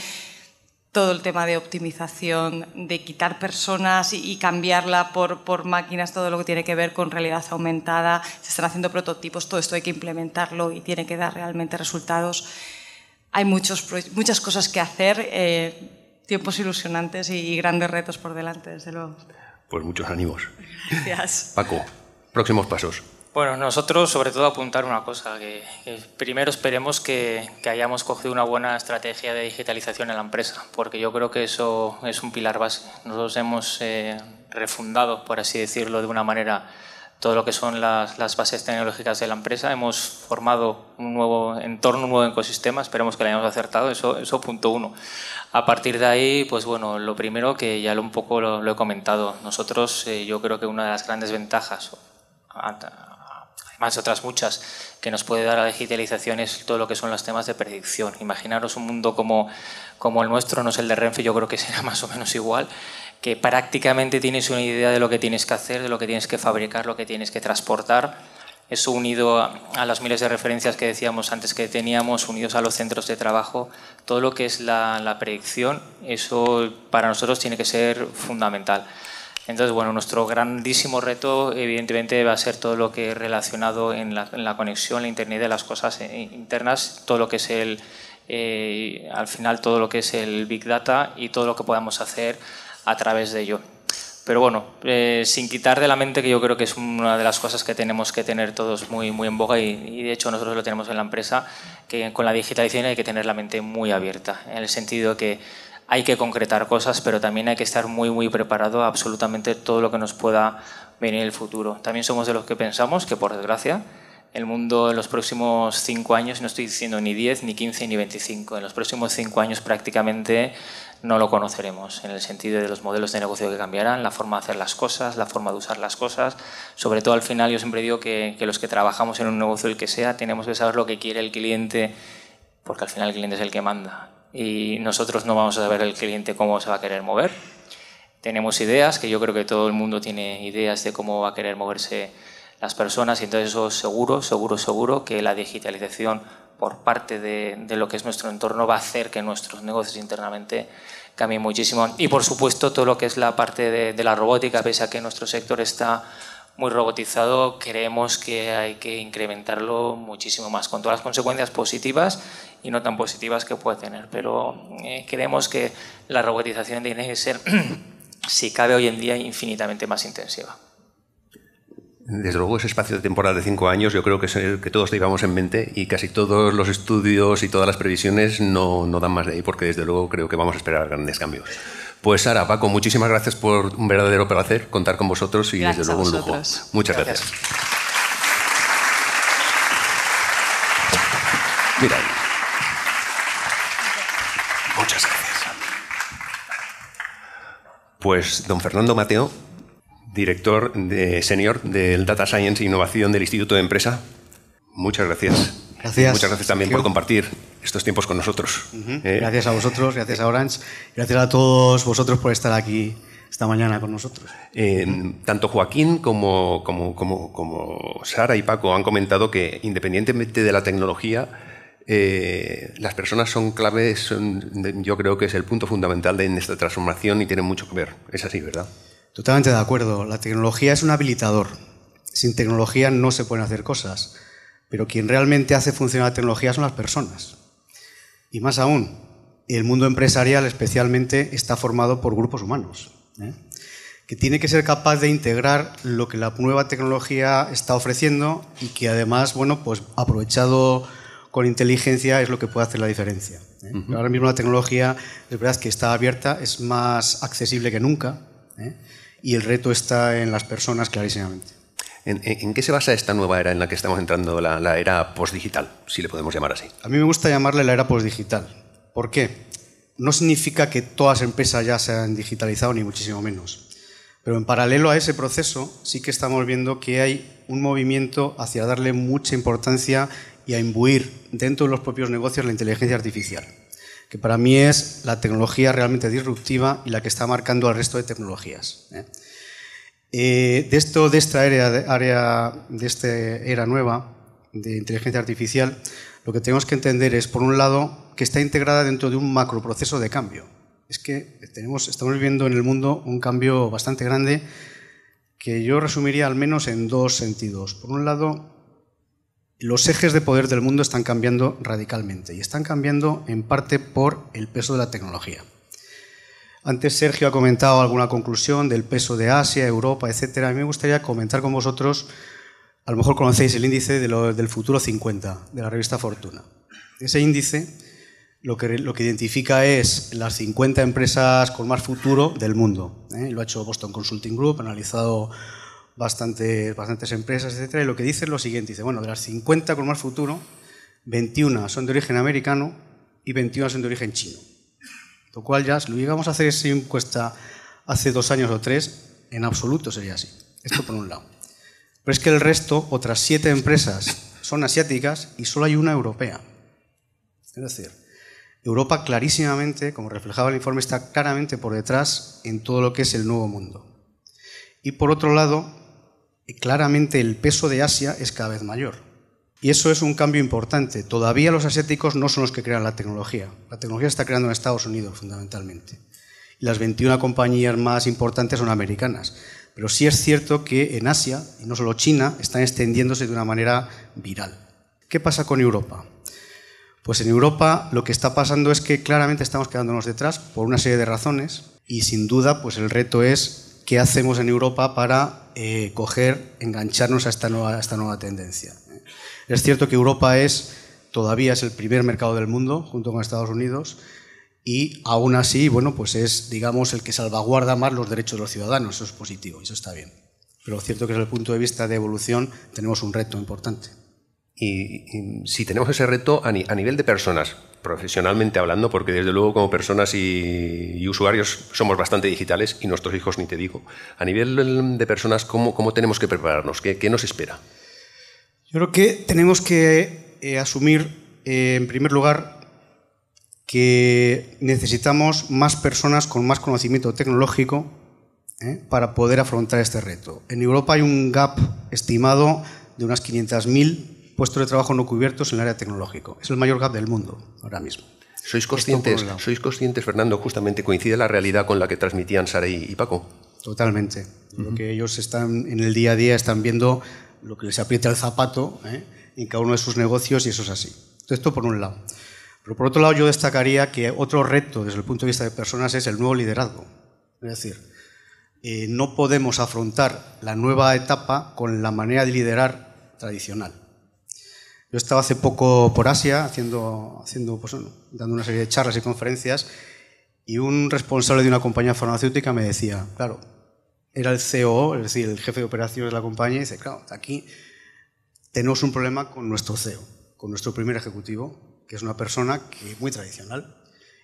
todo el tema de optimización, de quitar personas y, y cambiarla por, por, máquinas, todo lo que tiene que ver con realidad aumentada. Se están haciendo prototipos, todo esto hay que implementarlo y tiene que dar realmente resultados hay muchos, muchas cosas que hacer, eh, tiempos ilusionantes y grandes retos por delante, desde luego. Pues muchos ánimos. Gracias. Paco, próximos pasos. Bueno, nosotros sobre todo apuntar una cosa, que, que primero esperemos que, que, hayamos cogido una buena estrategia de digitalización en la empresa, porque yo creo que eso es un pilar base. Nosotros hemos eh, refundado, por así decirlo, de una manera todo lo que son las, las, bases tecnológicas de la empresa. Hemos formado un nuevo entorno, un nuevo ecosistema, esperemos que lo hayamos acertado, eso, eso punto uno. A partir de ahí, pues bueno, lo primero que ya lo, un poco lo, lo he comentado, nosotros eh, yo creo que una de las grandes ventajas además otras muchas que nos puede dar la digitalización es todo lo que son los temas de predicción. Imaginaros un mundo como, como el nuestro, no es el de Renfe, yo creo que será más o menos igual, que prácticamente tienes una idea de lo que tienes que hacer, de lo que tienes que fabricar, lo que tienes que transportar. Eso unido a las miles de referencias que decíamos antes que teníamos, unidos a los centros de trabajo, todo lo que es la, la predicción, eso para nosotros tiene que ser fundamental. Entonces, bueno, nuestro grandísimo reto, evidentemente, va a ser todo lo que es relacionado en la, conexión, la Internet de las cosas eh, internas, todo lo que es el, eh, al final, todo lo que es el Big Data y todo lo que podamos hacer a través de ello. Pero bueno, eh, sin quitar de la mente que yo creo que es una de las cosas que tenemos que tener todos muy, muy en boga y, y, de hecho nosotros lo tenemos en la empresa, que con la digitalización hay que tener la mente muy abierta, en el sentido que hay que concretar cosas, pero también hay que estar muy, muy preparado a absolutamente todo lo que nos pueda venir en el futuro. También somos de los que pensamos que, por desgracia, el mundo en los próximos cinco años, no estoy diciendo ni 10, ni 15, ni 25, en los próximos cinco años prácticamente no lo conoceremos, en el sentido de los modelos de negocio que cambiarán, la forma de hacer las cosas, la forma de usar las cosas. Sobre todo al final, yo siempre digo que, que los que trabajamos en un negocio, el que sea, tenemos que saber lo que quiere el cliente, porque al final el cliente es el que manda y nosotros no vamos a saber el cliente cómo se va a querer mover. Tenemos ideas, que yo creo que todo el mundo tiene ideas de cómo va a querer moverse las personas y entonces eso seguro, seguro, seguro que la digitalización por parte de, de, lo que es nuestro entorno va a hacer que nuestros negocios internamente cambien muchísimo. Y por supuesto todo lo que es la parte de, de la robótica, pese a que nuestro sector está muy robotizado, creemos que hay que incrementarlo muchísimo más, con todas las consecuencias positivas y no tan positivas que puede tener. Pero eh, creemos que la robotización tiene que ser, si cabe hoy en día, infinitamente más intensiva. Desde luego, ese espacio de temporal de cinco años, yo creo que es el que todos llevamos en mente y casi todos los estudios y todas las previsiones no, no dan más de ahí, porque desde luego creo que vamos a esperar grandes cambios. Pues Sara, Paco, muchísimas gracias por un verdadero placer contar con vosotros y gracias desde luego un lujo. Muchas gracias. gracias. Mira. Muchas gracias. Pues don Fernando Mateo, director de senior del Data Science e Innovación del Instituto de Empresa. Muchas gracias. Gracias. Muchas gracias también por compartir estos tiempos con nosotros. Uh -huh. eh, gracias a vosotros, gracias a Orange, gracias a todos vosotros por estar aquí esta mañana con nosotros. Eh, tanto Joaquín como, como, como, como, Sara y Paco han comentado que independientemente de la tecnología, eh, las personas son claves, son, yo creo que es el punto fundamental de esta transformación y tienen mucho que ver. Es así, ¿verdad? Totalmente de acuerdo. La tecnología es un habilitador. Sin tecnología no se pueden hacer cosas. Pero quien realmente hace funcionar la tecnología son las personas. Y más aún, el mundo empresarial especialmente está formado por grupos humanos, ¿eh? que tiene que ser capaz de integrar lo que la nueva tecnología está ofreciendo y que además, bueno, pues aprovechado con inteligencia es lo que puede hacer la diferencia. ¿eh? Uh -huh. Ahora mismo la tecnología es verdad que está abierta, es más accesible que nunca ¿eh? y el reto está en las personas clarísimamente. ¿En, ¿En, qué se basa esta nueva era en la que estamos entrando, la, la era postdigital, si le podemos llamar así? A mí me gusta llamarle la era postdigital. ¿Por qué? No significa que todas las empresas ya se han digitalizado, ni muchísimo menos. Pero en paralelo a ese proceso, sí que estamos viendo que hay un movimiento hacia darle mucha importancia y a imbuir dentro de los propios negocios la inteligencia artificial, que para mí es la tecnología realmente disruptiva y la que está marcando al resto de tecnologías. ¿eh? Eh, de esto, de esta área, de esta era nueva de inteligencia artificial, lo que tenemos que entender es, por un lado, que está integrada dentro de un macroproceso de cambio. Es que estamos viviendo en el mundo un cambio bastante grande que yo resumiría al menos en dos sentidos. Por un lado, los ejes de poder del mundo están cambiando radicalmente y están cambiando en parte por el peso de la tecnología. Antes Sergio ha comentado alguna conclusión del peso de Asia, Europa, etc. A mí me gustaría comentar con vosotros, a lo mejor conocéis el índice de lo, del futuro 50 de la revista Fortuna. Ese índice lo que, lo que identifica es las 50 empresas con más futuro del mundo. ¿eh? Lo ha hecho Boston Consulting Group, ha analizado bastantes, bastantes empresas, etc. Y lo que dice es lo siguiente, dice, bueno, de las 50 con más futuro, 21 son de origen americano y 21 son de origen chino. Lo cual ya, si lo llegamos a hacer esa encuesta hace dos años o tres, en absoluto sería así. Esto por un lado. Pero es que el resto, otras siete empresas, son asiáticas y solo hay una europea. Es decir, Europa clarísimamente, como reflejaba el informe, está claramente por detrás en todo lo que es el nuevo mundo. Y por otro lado, claramente el peso de Asia es cada vez mayor. Y eso es un cambio importante. Todavía los asiáticos no son los que crean la tecnología. La tecnología está creando en Estados Unidos fundamentalmente. Y las 21 compañías más importantes son americanas. Pero sí es cierto que en Asia, y no solo China, están extendiéndose de una manera viral. ¿Qué pasa con Europa? Pues en Europa lo que está pasando es que claramente estamos quedándonos detrás por una serie de razones y sin duda pues el reto es qué hacemos en Europa para eh, coger, engancharnos a esta, nueva, a esta nueva tendencia. Es cierto que Europa es, todavía es el primer mercado del mundo junto con Estados Unidos y aún así, bueno, pues es, digamos, el que salvaguarda más los derechos de los ciudadanos. Eso es positivo, eso está bien. Pero lo cierto que desde el punto de vista de evolución tenemos un reto importante. Y, si tenemos ese reto a, nivel de personas, profesionalmente hablando, porque desde luego como personas y, usuarios somos bastante digitales y nuestros hijos ni te digo, a nivel de personas, ¿cómo, cómo tenemos que prepararnos? ¿Qué, ¿Qué, nos espera? Yo creo que tenemos que eh, asumir, eh, en primer lugar, que necesitamos más personas con más conocimiento tecnológico eh, para poder afrontar este reto. En Europa hay un gap estimado de unas 500.000 puestos de trabajo no cubiertos en el área tecnológico. Es el mayor gap del mundo ahora mismo. ¿Sois conscientes, ¿Sois conscientes, Fernando, justamente coincide la realidad con la que transmitían Sara y, Paco? Totalmente. Lo que ellos están en el día a día están viendo lo que les aprieta el zapato ¿eh? en cada uno de sus negocios y eso es así. Esto por un lado. Pero por otro lado yo destacaría que otro reto desde el punto de vista de personas es el nuevo liderazgo. Es decir, eh, no podemos afrontar la nueva etapa con la manera de liderar tradicional. Yo estaba hace poco por Asia haciendo, haciendo pues, dando una serie de charlas y conferencias y un responsable de una compañía farmacéutica me decía, claro, era el CEO, es decir, el jefe de operaciones de la compañía, y dice, claro, aquí tenemos un problema con nuestro CEO, con nuestro primer ejecutivo, que es una persona que muy tradicional.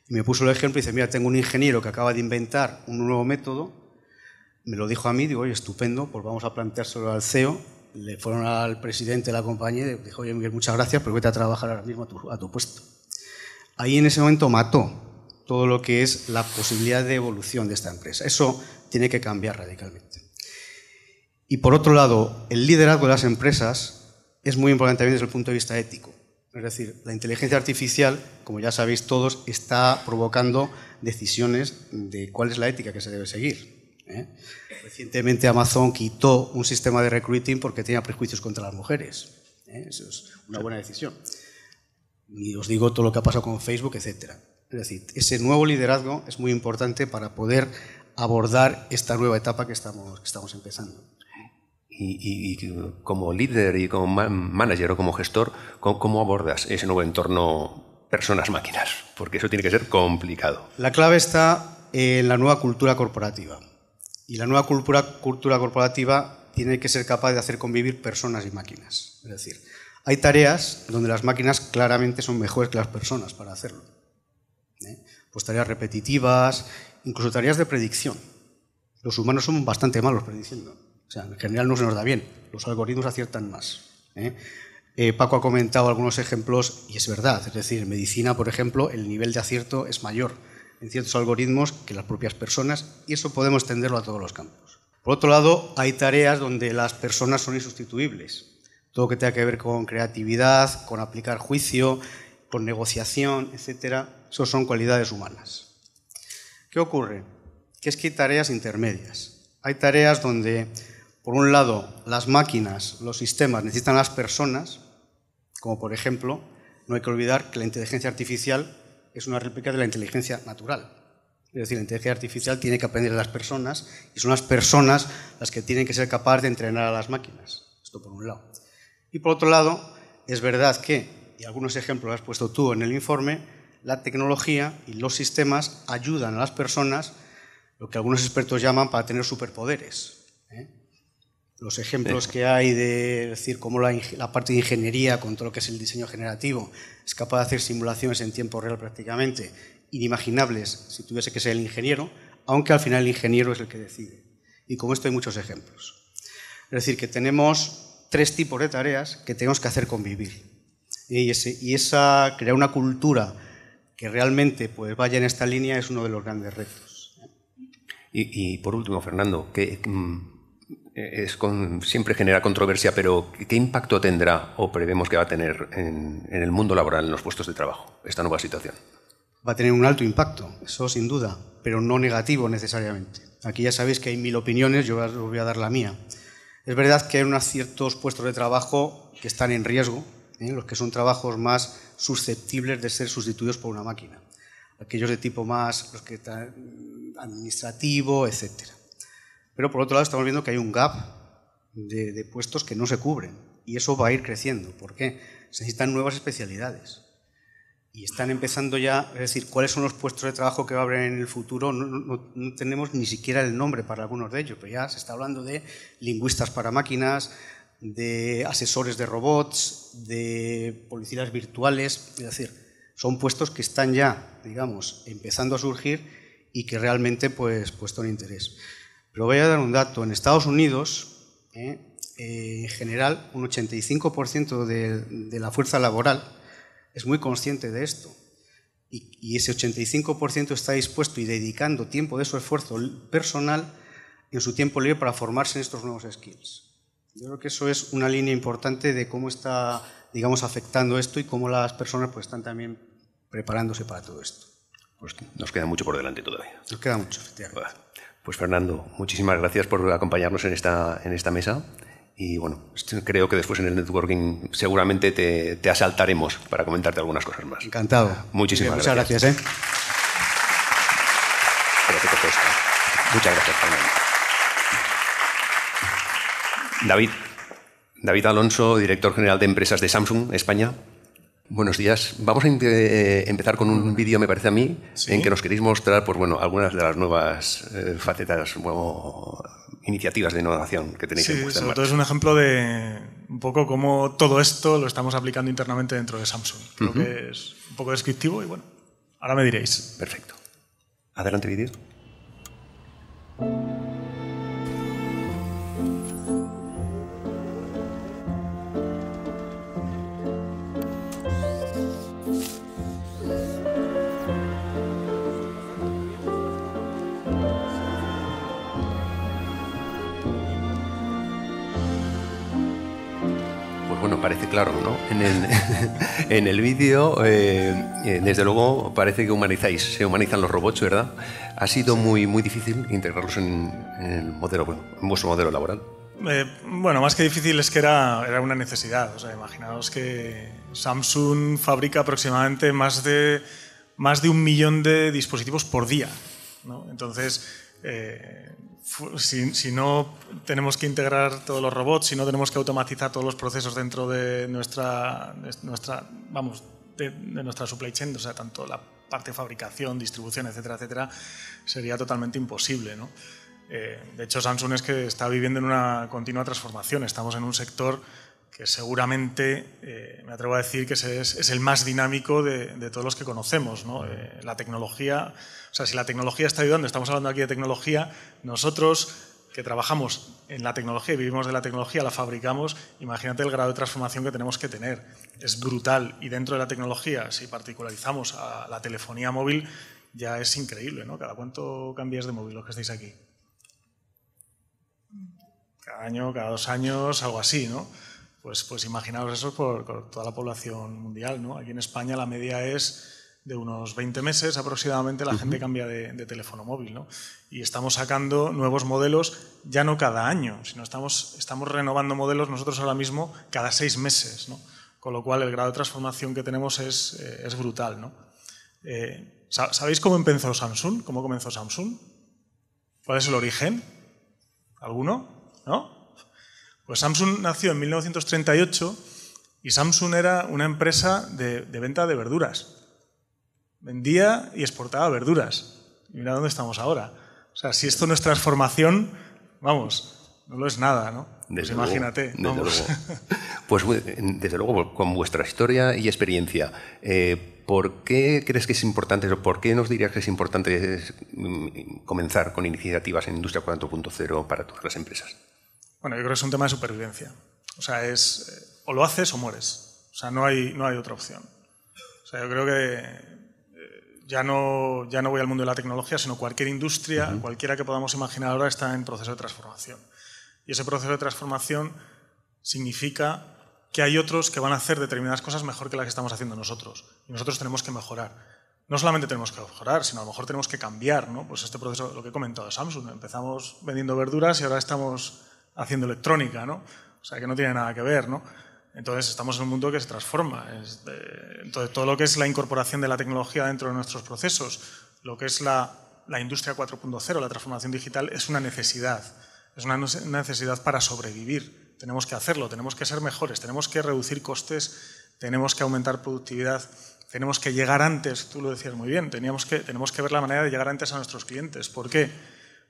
Y me puso el ejemplo y dice, mira, tengo un ingeniero que acaba de inventar un nuevo método, me lo dijo a mí, digo, oye, estupendo, pues vamos a planteárselo al CEO le fueron al presidente de la compañía y dijo, oye Miguel, muchas gracias, pero vete a trabajar ahora mismo a tu, puesto. Ahí en ese momento mató todo lo que es la posibilidad de evolución de esta empresa. Eso tiene que cambiar radicalmente. Y por otro lado, el liderazgo de las empresas es muy importante también desde el punto de vista ético. Es decir, la inteligencia artificial, como ya sabéis todos, está provocando decisiones de cuál es la ética que se debe seguir. ¿eh? Recientemente Amazon quitó un sistema de recruiting porque tenía prejuicios contra las mujeres. ¿eh? Eso es una buena decisión. Y os digo todo lo que ha pasado con Facebook, etc. Es decir, ese nuevo liderazgo es muy importante para poder abordar esta nueva etapa que estamos, que estamos empezando. Y, como líder y como manager o como gestor, ¿cómo abordas ese nuevo entorno personas-máquinas? Porque eso tiene que ser complicado. La clave está en la nueva cultura corporativa. Y la nueva cultura, cultura corporativa tiene que ser capaz de hacer convivir personas y máquinas. Es decir, hay tareas donde las máquinas claramente son mejores que las personas para hacerlo. ¿eh? Pues tareas repetitivas, incluso tareas de predicción. Los humanos somos bastante malos prediciendo. O sea, en general no se nos da bien. Los algoritmos aciertan más. ¿eh? Eh, Paco ha comentado algunos ejemplos y es verdad. Es decir, en medicina, por ejemplo, el nivel de acierto es mayor en ciertos algoritmos que las propias personas y eso podemos extenderlo a todos los campos. Por otro lado, hay tareas donde las personas son insustituibles. Todo lo que tenga que ver con creatividad, con aplicar juicio, con negociación, etc. Eso son cualidades humanas. ¿Qué ocurre? Que es que hay tareas intermedias. Hay tareas donde, por un lado, las máquinas, los sistemas necesitan a las personas, como por ejemplo, no hay que olvidar que la inteligencia artificial es una réplica de la inteligencia natural. Es decir, la inteligencia artificial tiene que aprender de las personas y son las personas las que tienen que ser capaces de entrenar a las máquinas. Esto por un lado. Y por otro lado, es verdad que, y algunos ejemplos has puesto tú en el informe, la tecnología y los sistemas ayudan a las personas, lo que algunos expertos llaman para tener superpoderes. ¿eh? los ejemplos que hay de decir cómo la, parte de ingeniería con todo lo que es el diseño generativo es capaz de hacer simulaciones en tiempo real prácticamente inimaginables si tuviese que ser el ingeniero, aunque al final el ingeniero es el que decide. Y como esto hay muchos ejemplos. Es decir, que tenemos tres tipos de tareas que tenemos que hacer convivir. Y, esa, crear una cultura que realmente pues, vaya en esta línea es uno de los grandes retos. Y, por último, Fernando, que mm, es siempre genera controversia, pero ¿qué impacto tendrá o prevemos que va a tener en, en el mundo laboral, en los puestos de trabajo, esta nueva situación? Va a tener un alto impacto, eso sin duda, pero no negativo necesariamente. Aquí ya sabéis que hay mil opiniones, yo os voy a dar la mía. Es verdad que hay unos ciertos puestos de trabajo que están en riesgo, ¿eh? los que son trabajos más susceptibles de ser sustituidos por una máquina. Aquellos de tipo más los que administrativo, etc. Pero por otro lado estamos viendo que hay un gap de, de puestos que no se cubren y eso va a ir creciendo. ¿Por qué? Se necesitan nuevas especialidades y están empezando ya, es decir, cuáles son los puestos de trabajo que va a haber en el futuro, no, tenemos ni siquiera el nombre para algunos de ellos, pero ya se está hablando de lingüistas para máquinas, de asesores de robots, de policías virtuales, es decir, son puestos que están ya, digamos, empezando a surgir y que realmente pues, puesto en interés. Pero voy a dar un dato, en Estados Unidos, ¿eh? Eh, en general, un 85% de, la fuerza laboral es muy consciente de esto. Y, ese 85% está dispuesto y dedicando tiempo de su esfuerzo personal en su tiempo libre para formarse en estos nuevos skills. Yo creo que eso es una línea importante de cómo está, digamos, afectando esto y cómo las personas pues, están también preparándose para todo esto. Pues nos queda mucho por delante todavía. Nos queda mucho, efectivamente. Pues Fernando, muchísimas gracias por acompañarnos en esta, en esta mesa. Y bueno, creo que después en el networking seguramente te, asaltaremos para comentarte algunas cosas más. Encantado. Muchísimas Muchas gracias. ¿eh? Muchas gracias, Fernando. David. David Alonso, director general de empresas de Samsung España. Buenos días. Vamos a eh, empezar con un vídeo, me parece a mí, en que nos queréis mostrar pues, bueno, algunas de las nuevas eh, facetas, iniciativas de innovación que tenéis sí, en sobre todo es un ejemplo de un poco cómo todo esto lo estamos aplicando internamente dentro de Samsung. Creo que es un poco descriptivo y bueno, ahora me diréis. Perfecto. Adelante, vídeo. Claro, ¿no? En el, en el vídeo, eh, eh, desde luego, parece que humanizáis, se humanizan los robots, ¿verdad? ¿Ha sido muy, muy difícil integrarlos en, el modelo, en vuestro modelo laboral? Eh, bueno, más que difícil es que era, era una necesidad. O sea, imaginaos que Samsung fabrica aproximadamente más de, más de un millón de dispositivos por día. ¿no? Entonces, si, no tenemos que integrar todos los robots, si no tenemos que automatizar todos los procesos dentro de nuestra, nuestra, vamos, de, nuestra supply chain, o sea, tanto la parte de fabricación, distribución, etcétera, etcétera, sería totalmente imposible. ¿no? Eh, de hecho, Samsung es que está viviendo en una continua transformación. Estamos en un sector que seguramente, eh, me atrevo a decir que es, el más dinámico de, todos los que conocemos. ¿no? Eh, la tecnología, o sea, si la tecnología está ayudando, estamos hablando aquí de tecnología, nosotros que trabajamos en la tecnología y vivimos de la tecnología, la fabricamos, imagínate el grado de transformación que tenemos que tener. Es brutal. Y dentro de la tecnología, si particularizamos a la telefonía móvil, ya es increíble, ¿no? ¿Cada cuánto cambias de móvil los que estáis aquí? Cada año, cada dos años, algo así, ¿no? Pues, pues imaginaos eso por, toda la población mundial. ¿no? Aquí en España la media es de unos 20 meses aproximadamente la gente cambia de, teléfono móvil. ¿no? Y estamos sacando nuevos modelos ya no cada año, sino estamos, estamos renovando modelos nosotros ahora mismo cada seis meses. ¿no? Con lo cual el grado de transformación que tenemos es, eh, es brutal. ¿no? Eh, ¿Sabéis cómo empezó Samsung? ¿Cómo comenzó Samsung? ¿Cuál es el origen? ¿Alguno? ¿No? Pues Samsung nació en 1938 y Samsung era una empresa de, venta de verduras. Vendía y exportaba verduras. Y mira dónde estamos ahora. O sea, si esto no es transformación, vamos, no lo es nada, ¿no? Pues imagínate. Pues desde luego, con vuestra historia y experiencia, eh, ¿por qué crees que es importante, o por qué nos dirías que es importante mm, comenzar con iniciativas en Industria 4.0 para todas las empresas? Bueno, yo creo que es un tema de supervivencia. O sea, es eh, o lo haces o mueres. O sea, no hay, no hay otra opción. O sea, yo creo que eh, ya no, ya no voy al mundo de la tecnología, sino cualquier industria, cualquiera que podamos imaginar ahora está en proceso de transformación. Y ese proceso de transformación significa que hay otros que van a hacer determinadas cosas mejor que las que estamos haciendo nosotros. Y nosotros tenemos que mejorar. No solamente tenemos que mejorar, sino a lo mejor tenemos que cambiar. ¿no? Pues este proceso, lo que he comentado de Samsung, empezamos vendiendo verduras y ahora estamos haciendo electrónica, ¿no? O sea, que no tiene nada que ver, ¿no? Entonces estamos en un mundo que se transforma. entonces todo lo que es la incorporación de la tecnología dentro de nuestros procesos, lo que es la, la industria 4.0, la transformación digital, es una necesidad. Es una necesidad para sobrevivir. Tenemos que hacerlo, tenemos que ser mejores, tenemos que reducir costes, tenemos que aumentar productividad, tenemos que llegar antes, tú lo decías muy bien, teníamos que, tenemos que ver la manera de llegar antes a nuestros clientes. ¿Por qué?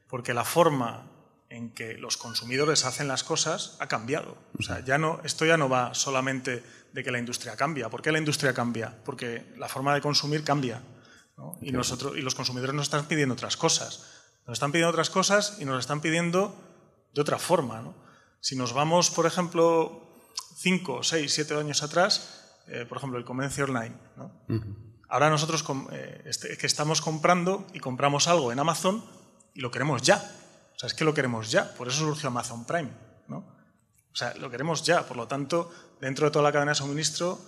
Porque la forma en que los consumidores hacen las cosas ha cambiado. O sea, ya no, esto ya no va solamente de que la industria cambia. ¿Por qué la industria cambia? Porque la forma de consumir cambia. Y, nosotros, y los consumidores nos están pidiendo otras cosas. Nos están pidiendo otras cosas y nos están pidiendo de otra forma. Si nos vamos, por ejemplo, 5, 6, 7 años atrás, eh, por ejemplo, el comercio online. Ahora nosotros eh, este, que estamos comprando y compramos algo en Amazon y lo queremos ya. Es que lo queremos ya, por eso surgió Amazon Prime, ¿no? O sea, lo queremos ya, por lo tanto, dentro de toda la cadena de suministro,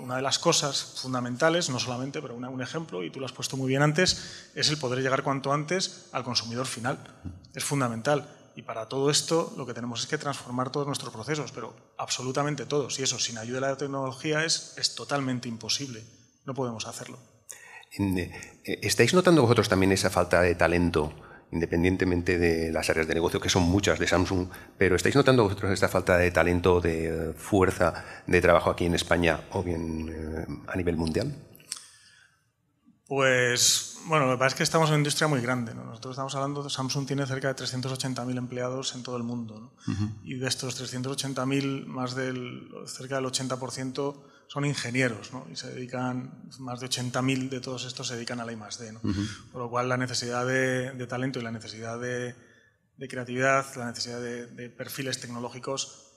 una de las cosas fundamentales, no solamente, pero un ejemplo, y tú lo has puesto muy bien antes, es el poder llegar cuanto antes al consumidor final. Es fundamental. Y para todo esto lo que tenemos es que transformar todos nuestros procesos, pero absolutamente todos. Y eso, sin ayuda de la tecnología, es, es totalmente imposible. No podemos hacerlo. Eh, ¿Estáis notando vosotros también esa falta de talento independientemente de las áreas de negocio, que son muchas de Samsung, pero ¿estáis notando vosotros esta falta de talento, de fuerza de trabajo aquí en España o bien eh, a nivel mundial? Pues, bueno, lo que pasa es que estamos en una industria muy grande. Nosotros estamos hablando, de Samsung tiene cerca de 380.000 empleados en todo el mundo. Y de estos 380.000, más del, cerca del 80% son ingenieros ¿no? y se dedican, más de 80.000 de todos estos se dedican a la I+.D. ¿no? Por lo cual la necesidad de, talento y la necesidad de, creatividad, la necesidad de, perfiles tecnológicos,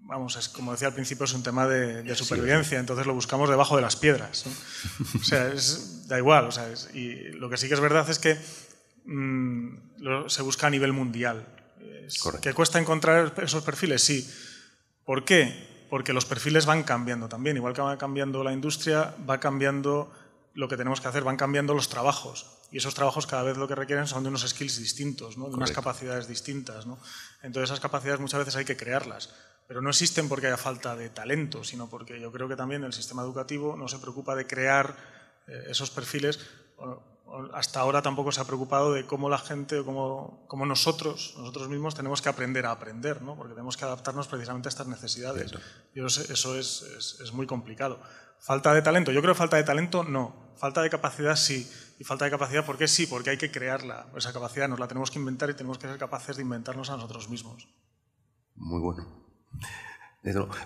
vamos, es, como decía al principio, es un tema de, supervivencia, entonces lo buscamos debajo de las piedras. o sea, da igual. O sea, y lo que sí que es verdad es que mm, se busca a nivel mundial. ¿Que cuesta encontrar esos perfiles? Sí. ¿Por qué? Porque los perfiles van cambiando también. Igual que va cambiando la industria, va cambiando lo que tenemos que hacer, van cambiando los trabajos. Y esos trabajos cada vez lo que requieren son de unos skills distintos, de unas capacidades distintas. Entonces esas capacidades muchas veces hay que crearlas. Pero no existen porque haya falta de talento, sino porque yo creo que también el sistema educativo no se preocupa de crear eh, esos perfiles hasta ahora tampoco se ha preocupado de cómo la gente o cómo, nosotros, nosotros mismos tenemos que aprender a aprender, ¿no? porque tenemos que adaptarnos precisamente a estas necesidades. Y eso, es, muy complicado. Falta de talento, yo creo que falta de talento no, falta de capacidad sí. Y falta de capacidad, ¿por qué sí? Porque hay que crearla. Esa capacidad nos la tenemos que inventar y tenemos que ser capaces de inventarnos a nosotros mismos. Muy bueno.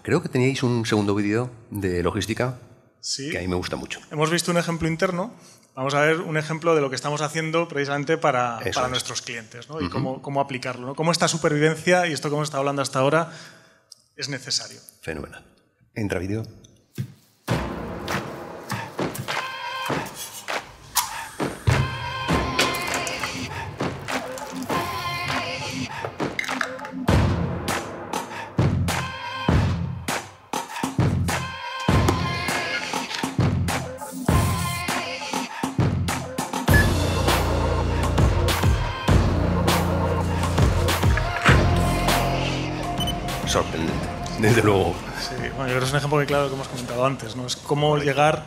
Creo que teníais un segundo vídeo de logística sí. que a mí me gusta mucho. Hemos visto un ejemplo interno Vamos a ver un ejemplo de lo que estamos haciendo precisamente para, nuestros clientes ¿no? y cómo, cómo, aplicarlo. ¿no? Cómo esta supervivencia y esto que hemos estado hablando hasta ahora es necesario. Fenomenal. Entra vídeo. Un ejemplo muy claro que hemos comentado antes, ¿no? Es cómo llegar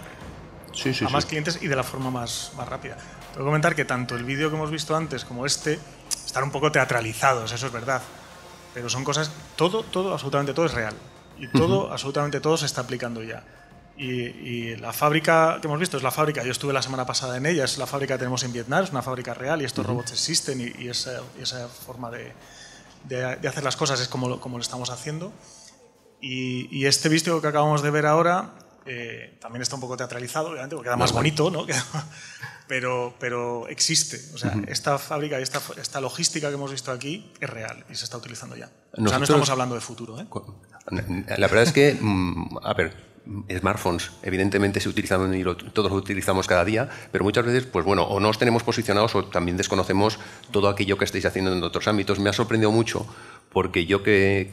a más clientes y de la forma más, más rápida. Tengo que comentar que tanto el vídeo que hemos visto antes como este están un poco teatralizados, eso es verdad. Pero son cosas, todo, todo, absolutamente todo es real. Y todo, absolutamente todo se está aplicando ya. Y, la fábrica que hemos visto es la fábrica, yo estuve la semana pasada en ella, es la fábrica que tenemos en Vietnam, es una fábrica real y estos robots existen y, esa, esa, forma de, de, hacer las cosas es como, como lo estamos haciendo. Y, este vídeo que acabamos de ver ahora eh, también está un poco teatralizado, obviamente, porque queda más bonito, ¿no? pero, pero existe. O sea, esta fábrica y esta, esta, logística que hemos visto aquí es real y se está utilizando ya. o sea, no estamos hablando de futuro. ¿eh? La verdad es que, mm, a ver, smartphones evidentemente se utilizan y todos lo utilizamos cada día, pero muchas veces, pues bueno, o no os tenemos posicionados o también desconocemos todo aquello que estáis haciendo en otros ámbitos. Me ha sorprendido mucho porque yo que,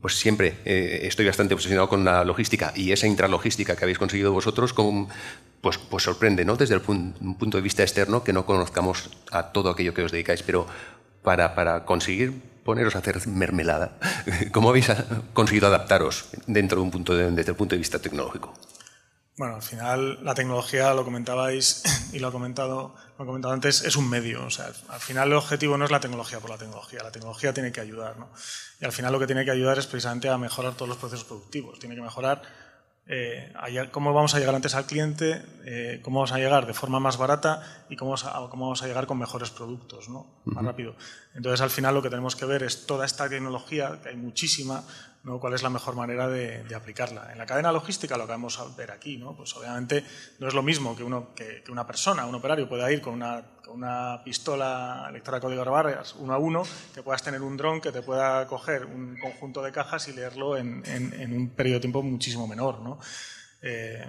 pues siempre eh, estoy bastante obsesionado con la logística y esa intralogística que habéis conseguido vosotros, pues, pues sorprende, ¿no? Desde el punto de vista externo que no conozcamos a todo aquello que os dedicáis, pero para, para conseguir poneros a hacer mermelada. ¿Cómo habéis conseguido adaptaros dentro de un punto desde el punto de vista tecnológico? Bueno, al final la tecnología, lo comentabais y lo he comentado, lo he comentado antes, es un medio. O sea, al final el objetivo no es la tecnología por la tecnología, la tecnología tiene que ayudar. ¿no? Y al final lo que tiene que ayudar es precisamente a mejorar todos los procesos productivos. Tiene que mejorar eh, cómo vamos a llegar antes al cliente, eh, cómo vamos a llegar de forma más barata y cómo vamos a, cómo vamos a llegar con mejores productos, ¿no? más rápido. Entonces, al final lo que tenemos que ver es toda esta tecnología, que hay muchísima, ¿no? cuál es la mejor manera de, aplicarla. En la cadena logística, lo que vamos a ver aquí, ¿no? pues obviamente no es lo mismo que, uno, que, que una persona, un operario pueda ir con una una pistola lectora de código de barras uno a uno, que puedas tener un dron que te pueda coger un conjunto de cajas y leerlo en, un periodo de tiempo muchísimo menor. ¿no? Eh,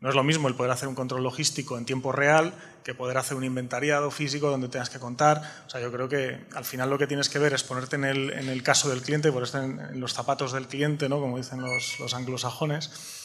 no es lo mismo el poder hacer un control logístico en tiempo real que poder hacer un inventariado físico donde tengas que contar. O sea, yo creo que al final lo que tienes que ver es ponerte en el, en el caso del cliente, por estar en, los zapatos del cliente, ¿no? como dicen los, los anglosajones,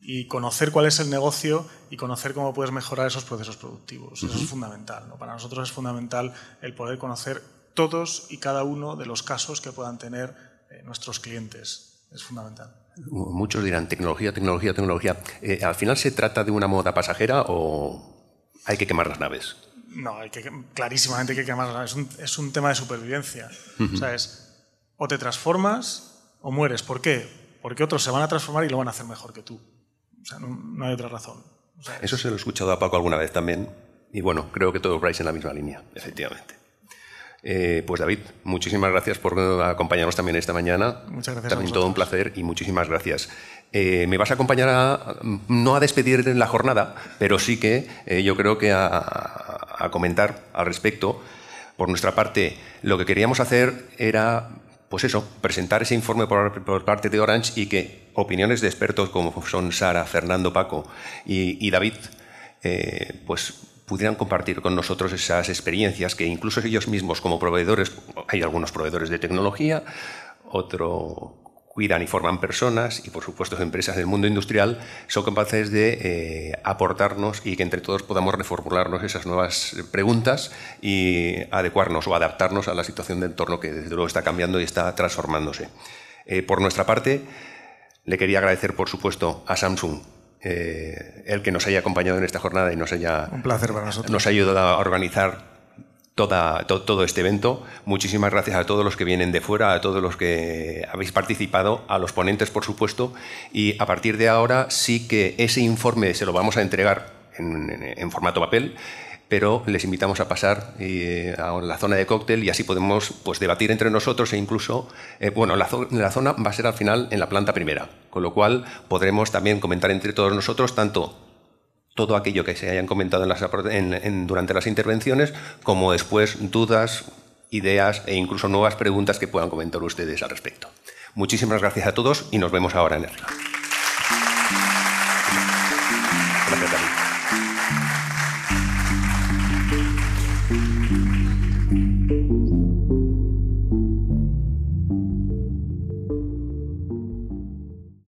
y conocer cuál es el negocio y conocer cómo puedes mejorar esos procesos productivos. Eso es fundamental. ¿no? Para nosotros es fundamental el poder conocer todos y cada uno de los casos que puedan tener eh, nuestros clientes. Es fundamental. Muchos dirán tecnología, tecnología, tecnología. Eh, ¿Al final se trata de una moda pasajera o hay que quemar las naves? No, hay que, clarísimamente hay que quemar las naves. Es un, es un tema de supervivencia. O sea, es o te transformas o mueres. ¿Por qué? Porque otros se van a transformar y lo van a hacer mejor que tú. O sea, no, hay otra razón. Eso se lo he escuchado a Paco alguna vez también. Y bueno, creo que todos vais en la misma línea, efectivamente. Eh, pues David, muchísimas gracias por acompañarnos también esta mañana. Muchas gracias. También todo un placer y muchísimas gracias. Eh, me vas a acompañar a, no a despedir la jornada, pero sí que eh, yo creo que a, a, comentar al respecto. Por nuestra parte, lo que queríamos hacer era pues eso, presentar ese informe por, parte de Orange y que opiniones de expertos como son Sara, Fernando, Paco y, David, eh, pues pudieran compartir con nosotros esas experiencias que incluso ellos mismos como proveedores, hay algunos proveedores de tecnología, otro cuidan y forman personas y, por supuesto, empresas del mundo industrial son capaces de eh, aportarnos y que entre todos podamos reformularnos esas nuevas preguntas y adecuarnos o adaptarnos a la situación de entorno que desde luego está cambiando y está transformándose. Eh, por nuestra parte, le quería agradecer, por supuesto, a Samsung eh, el que nos haya acompañado en esta jornada y nos haya, Un placer para nosotros. nos ha ayudado a organizar todo, este evento. Muchísimas gracias a todos los que vienen de fuera, a todos los que habéis participado, a los ponentes, por supuesto. Y a partir de ahora sí que ese informe se lo vamos a entregar en, formato papel pero les invitamos a pasar eh, a la zona de cóctel y así podemos pues, debatir entre nosotros e incluso, eh, bueno, la, la, zona va a ser al final en la planta primera, con lo cual podremos también comentar entre todos nosotros tanto todo aquello que se hayan comentado durante las intervenciones, como después dudas, ideas e incluso nuevas preguntas que puedan comentar ustedes al respecto. Muchísimas gracias a todos y nos vemos ahora en el.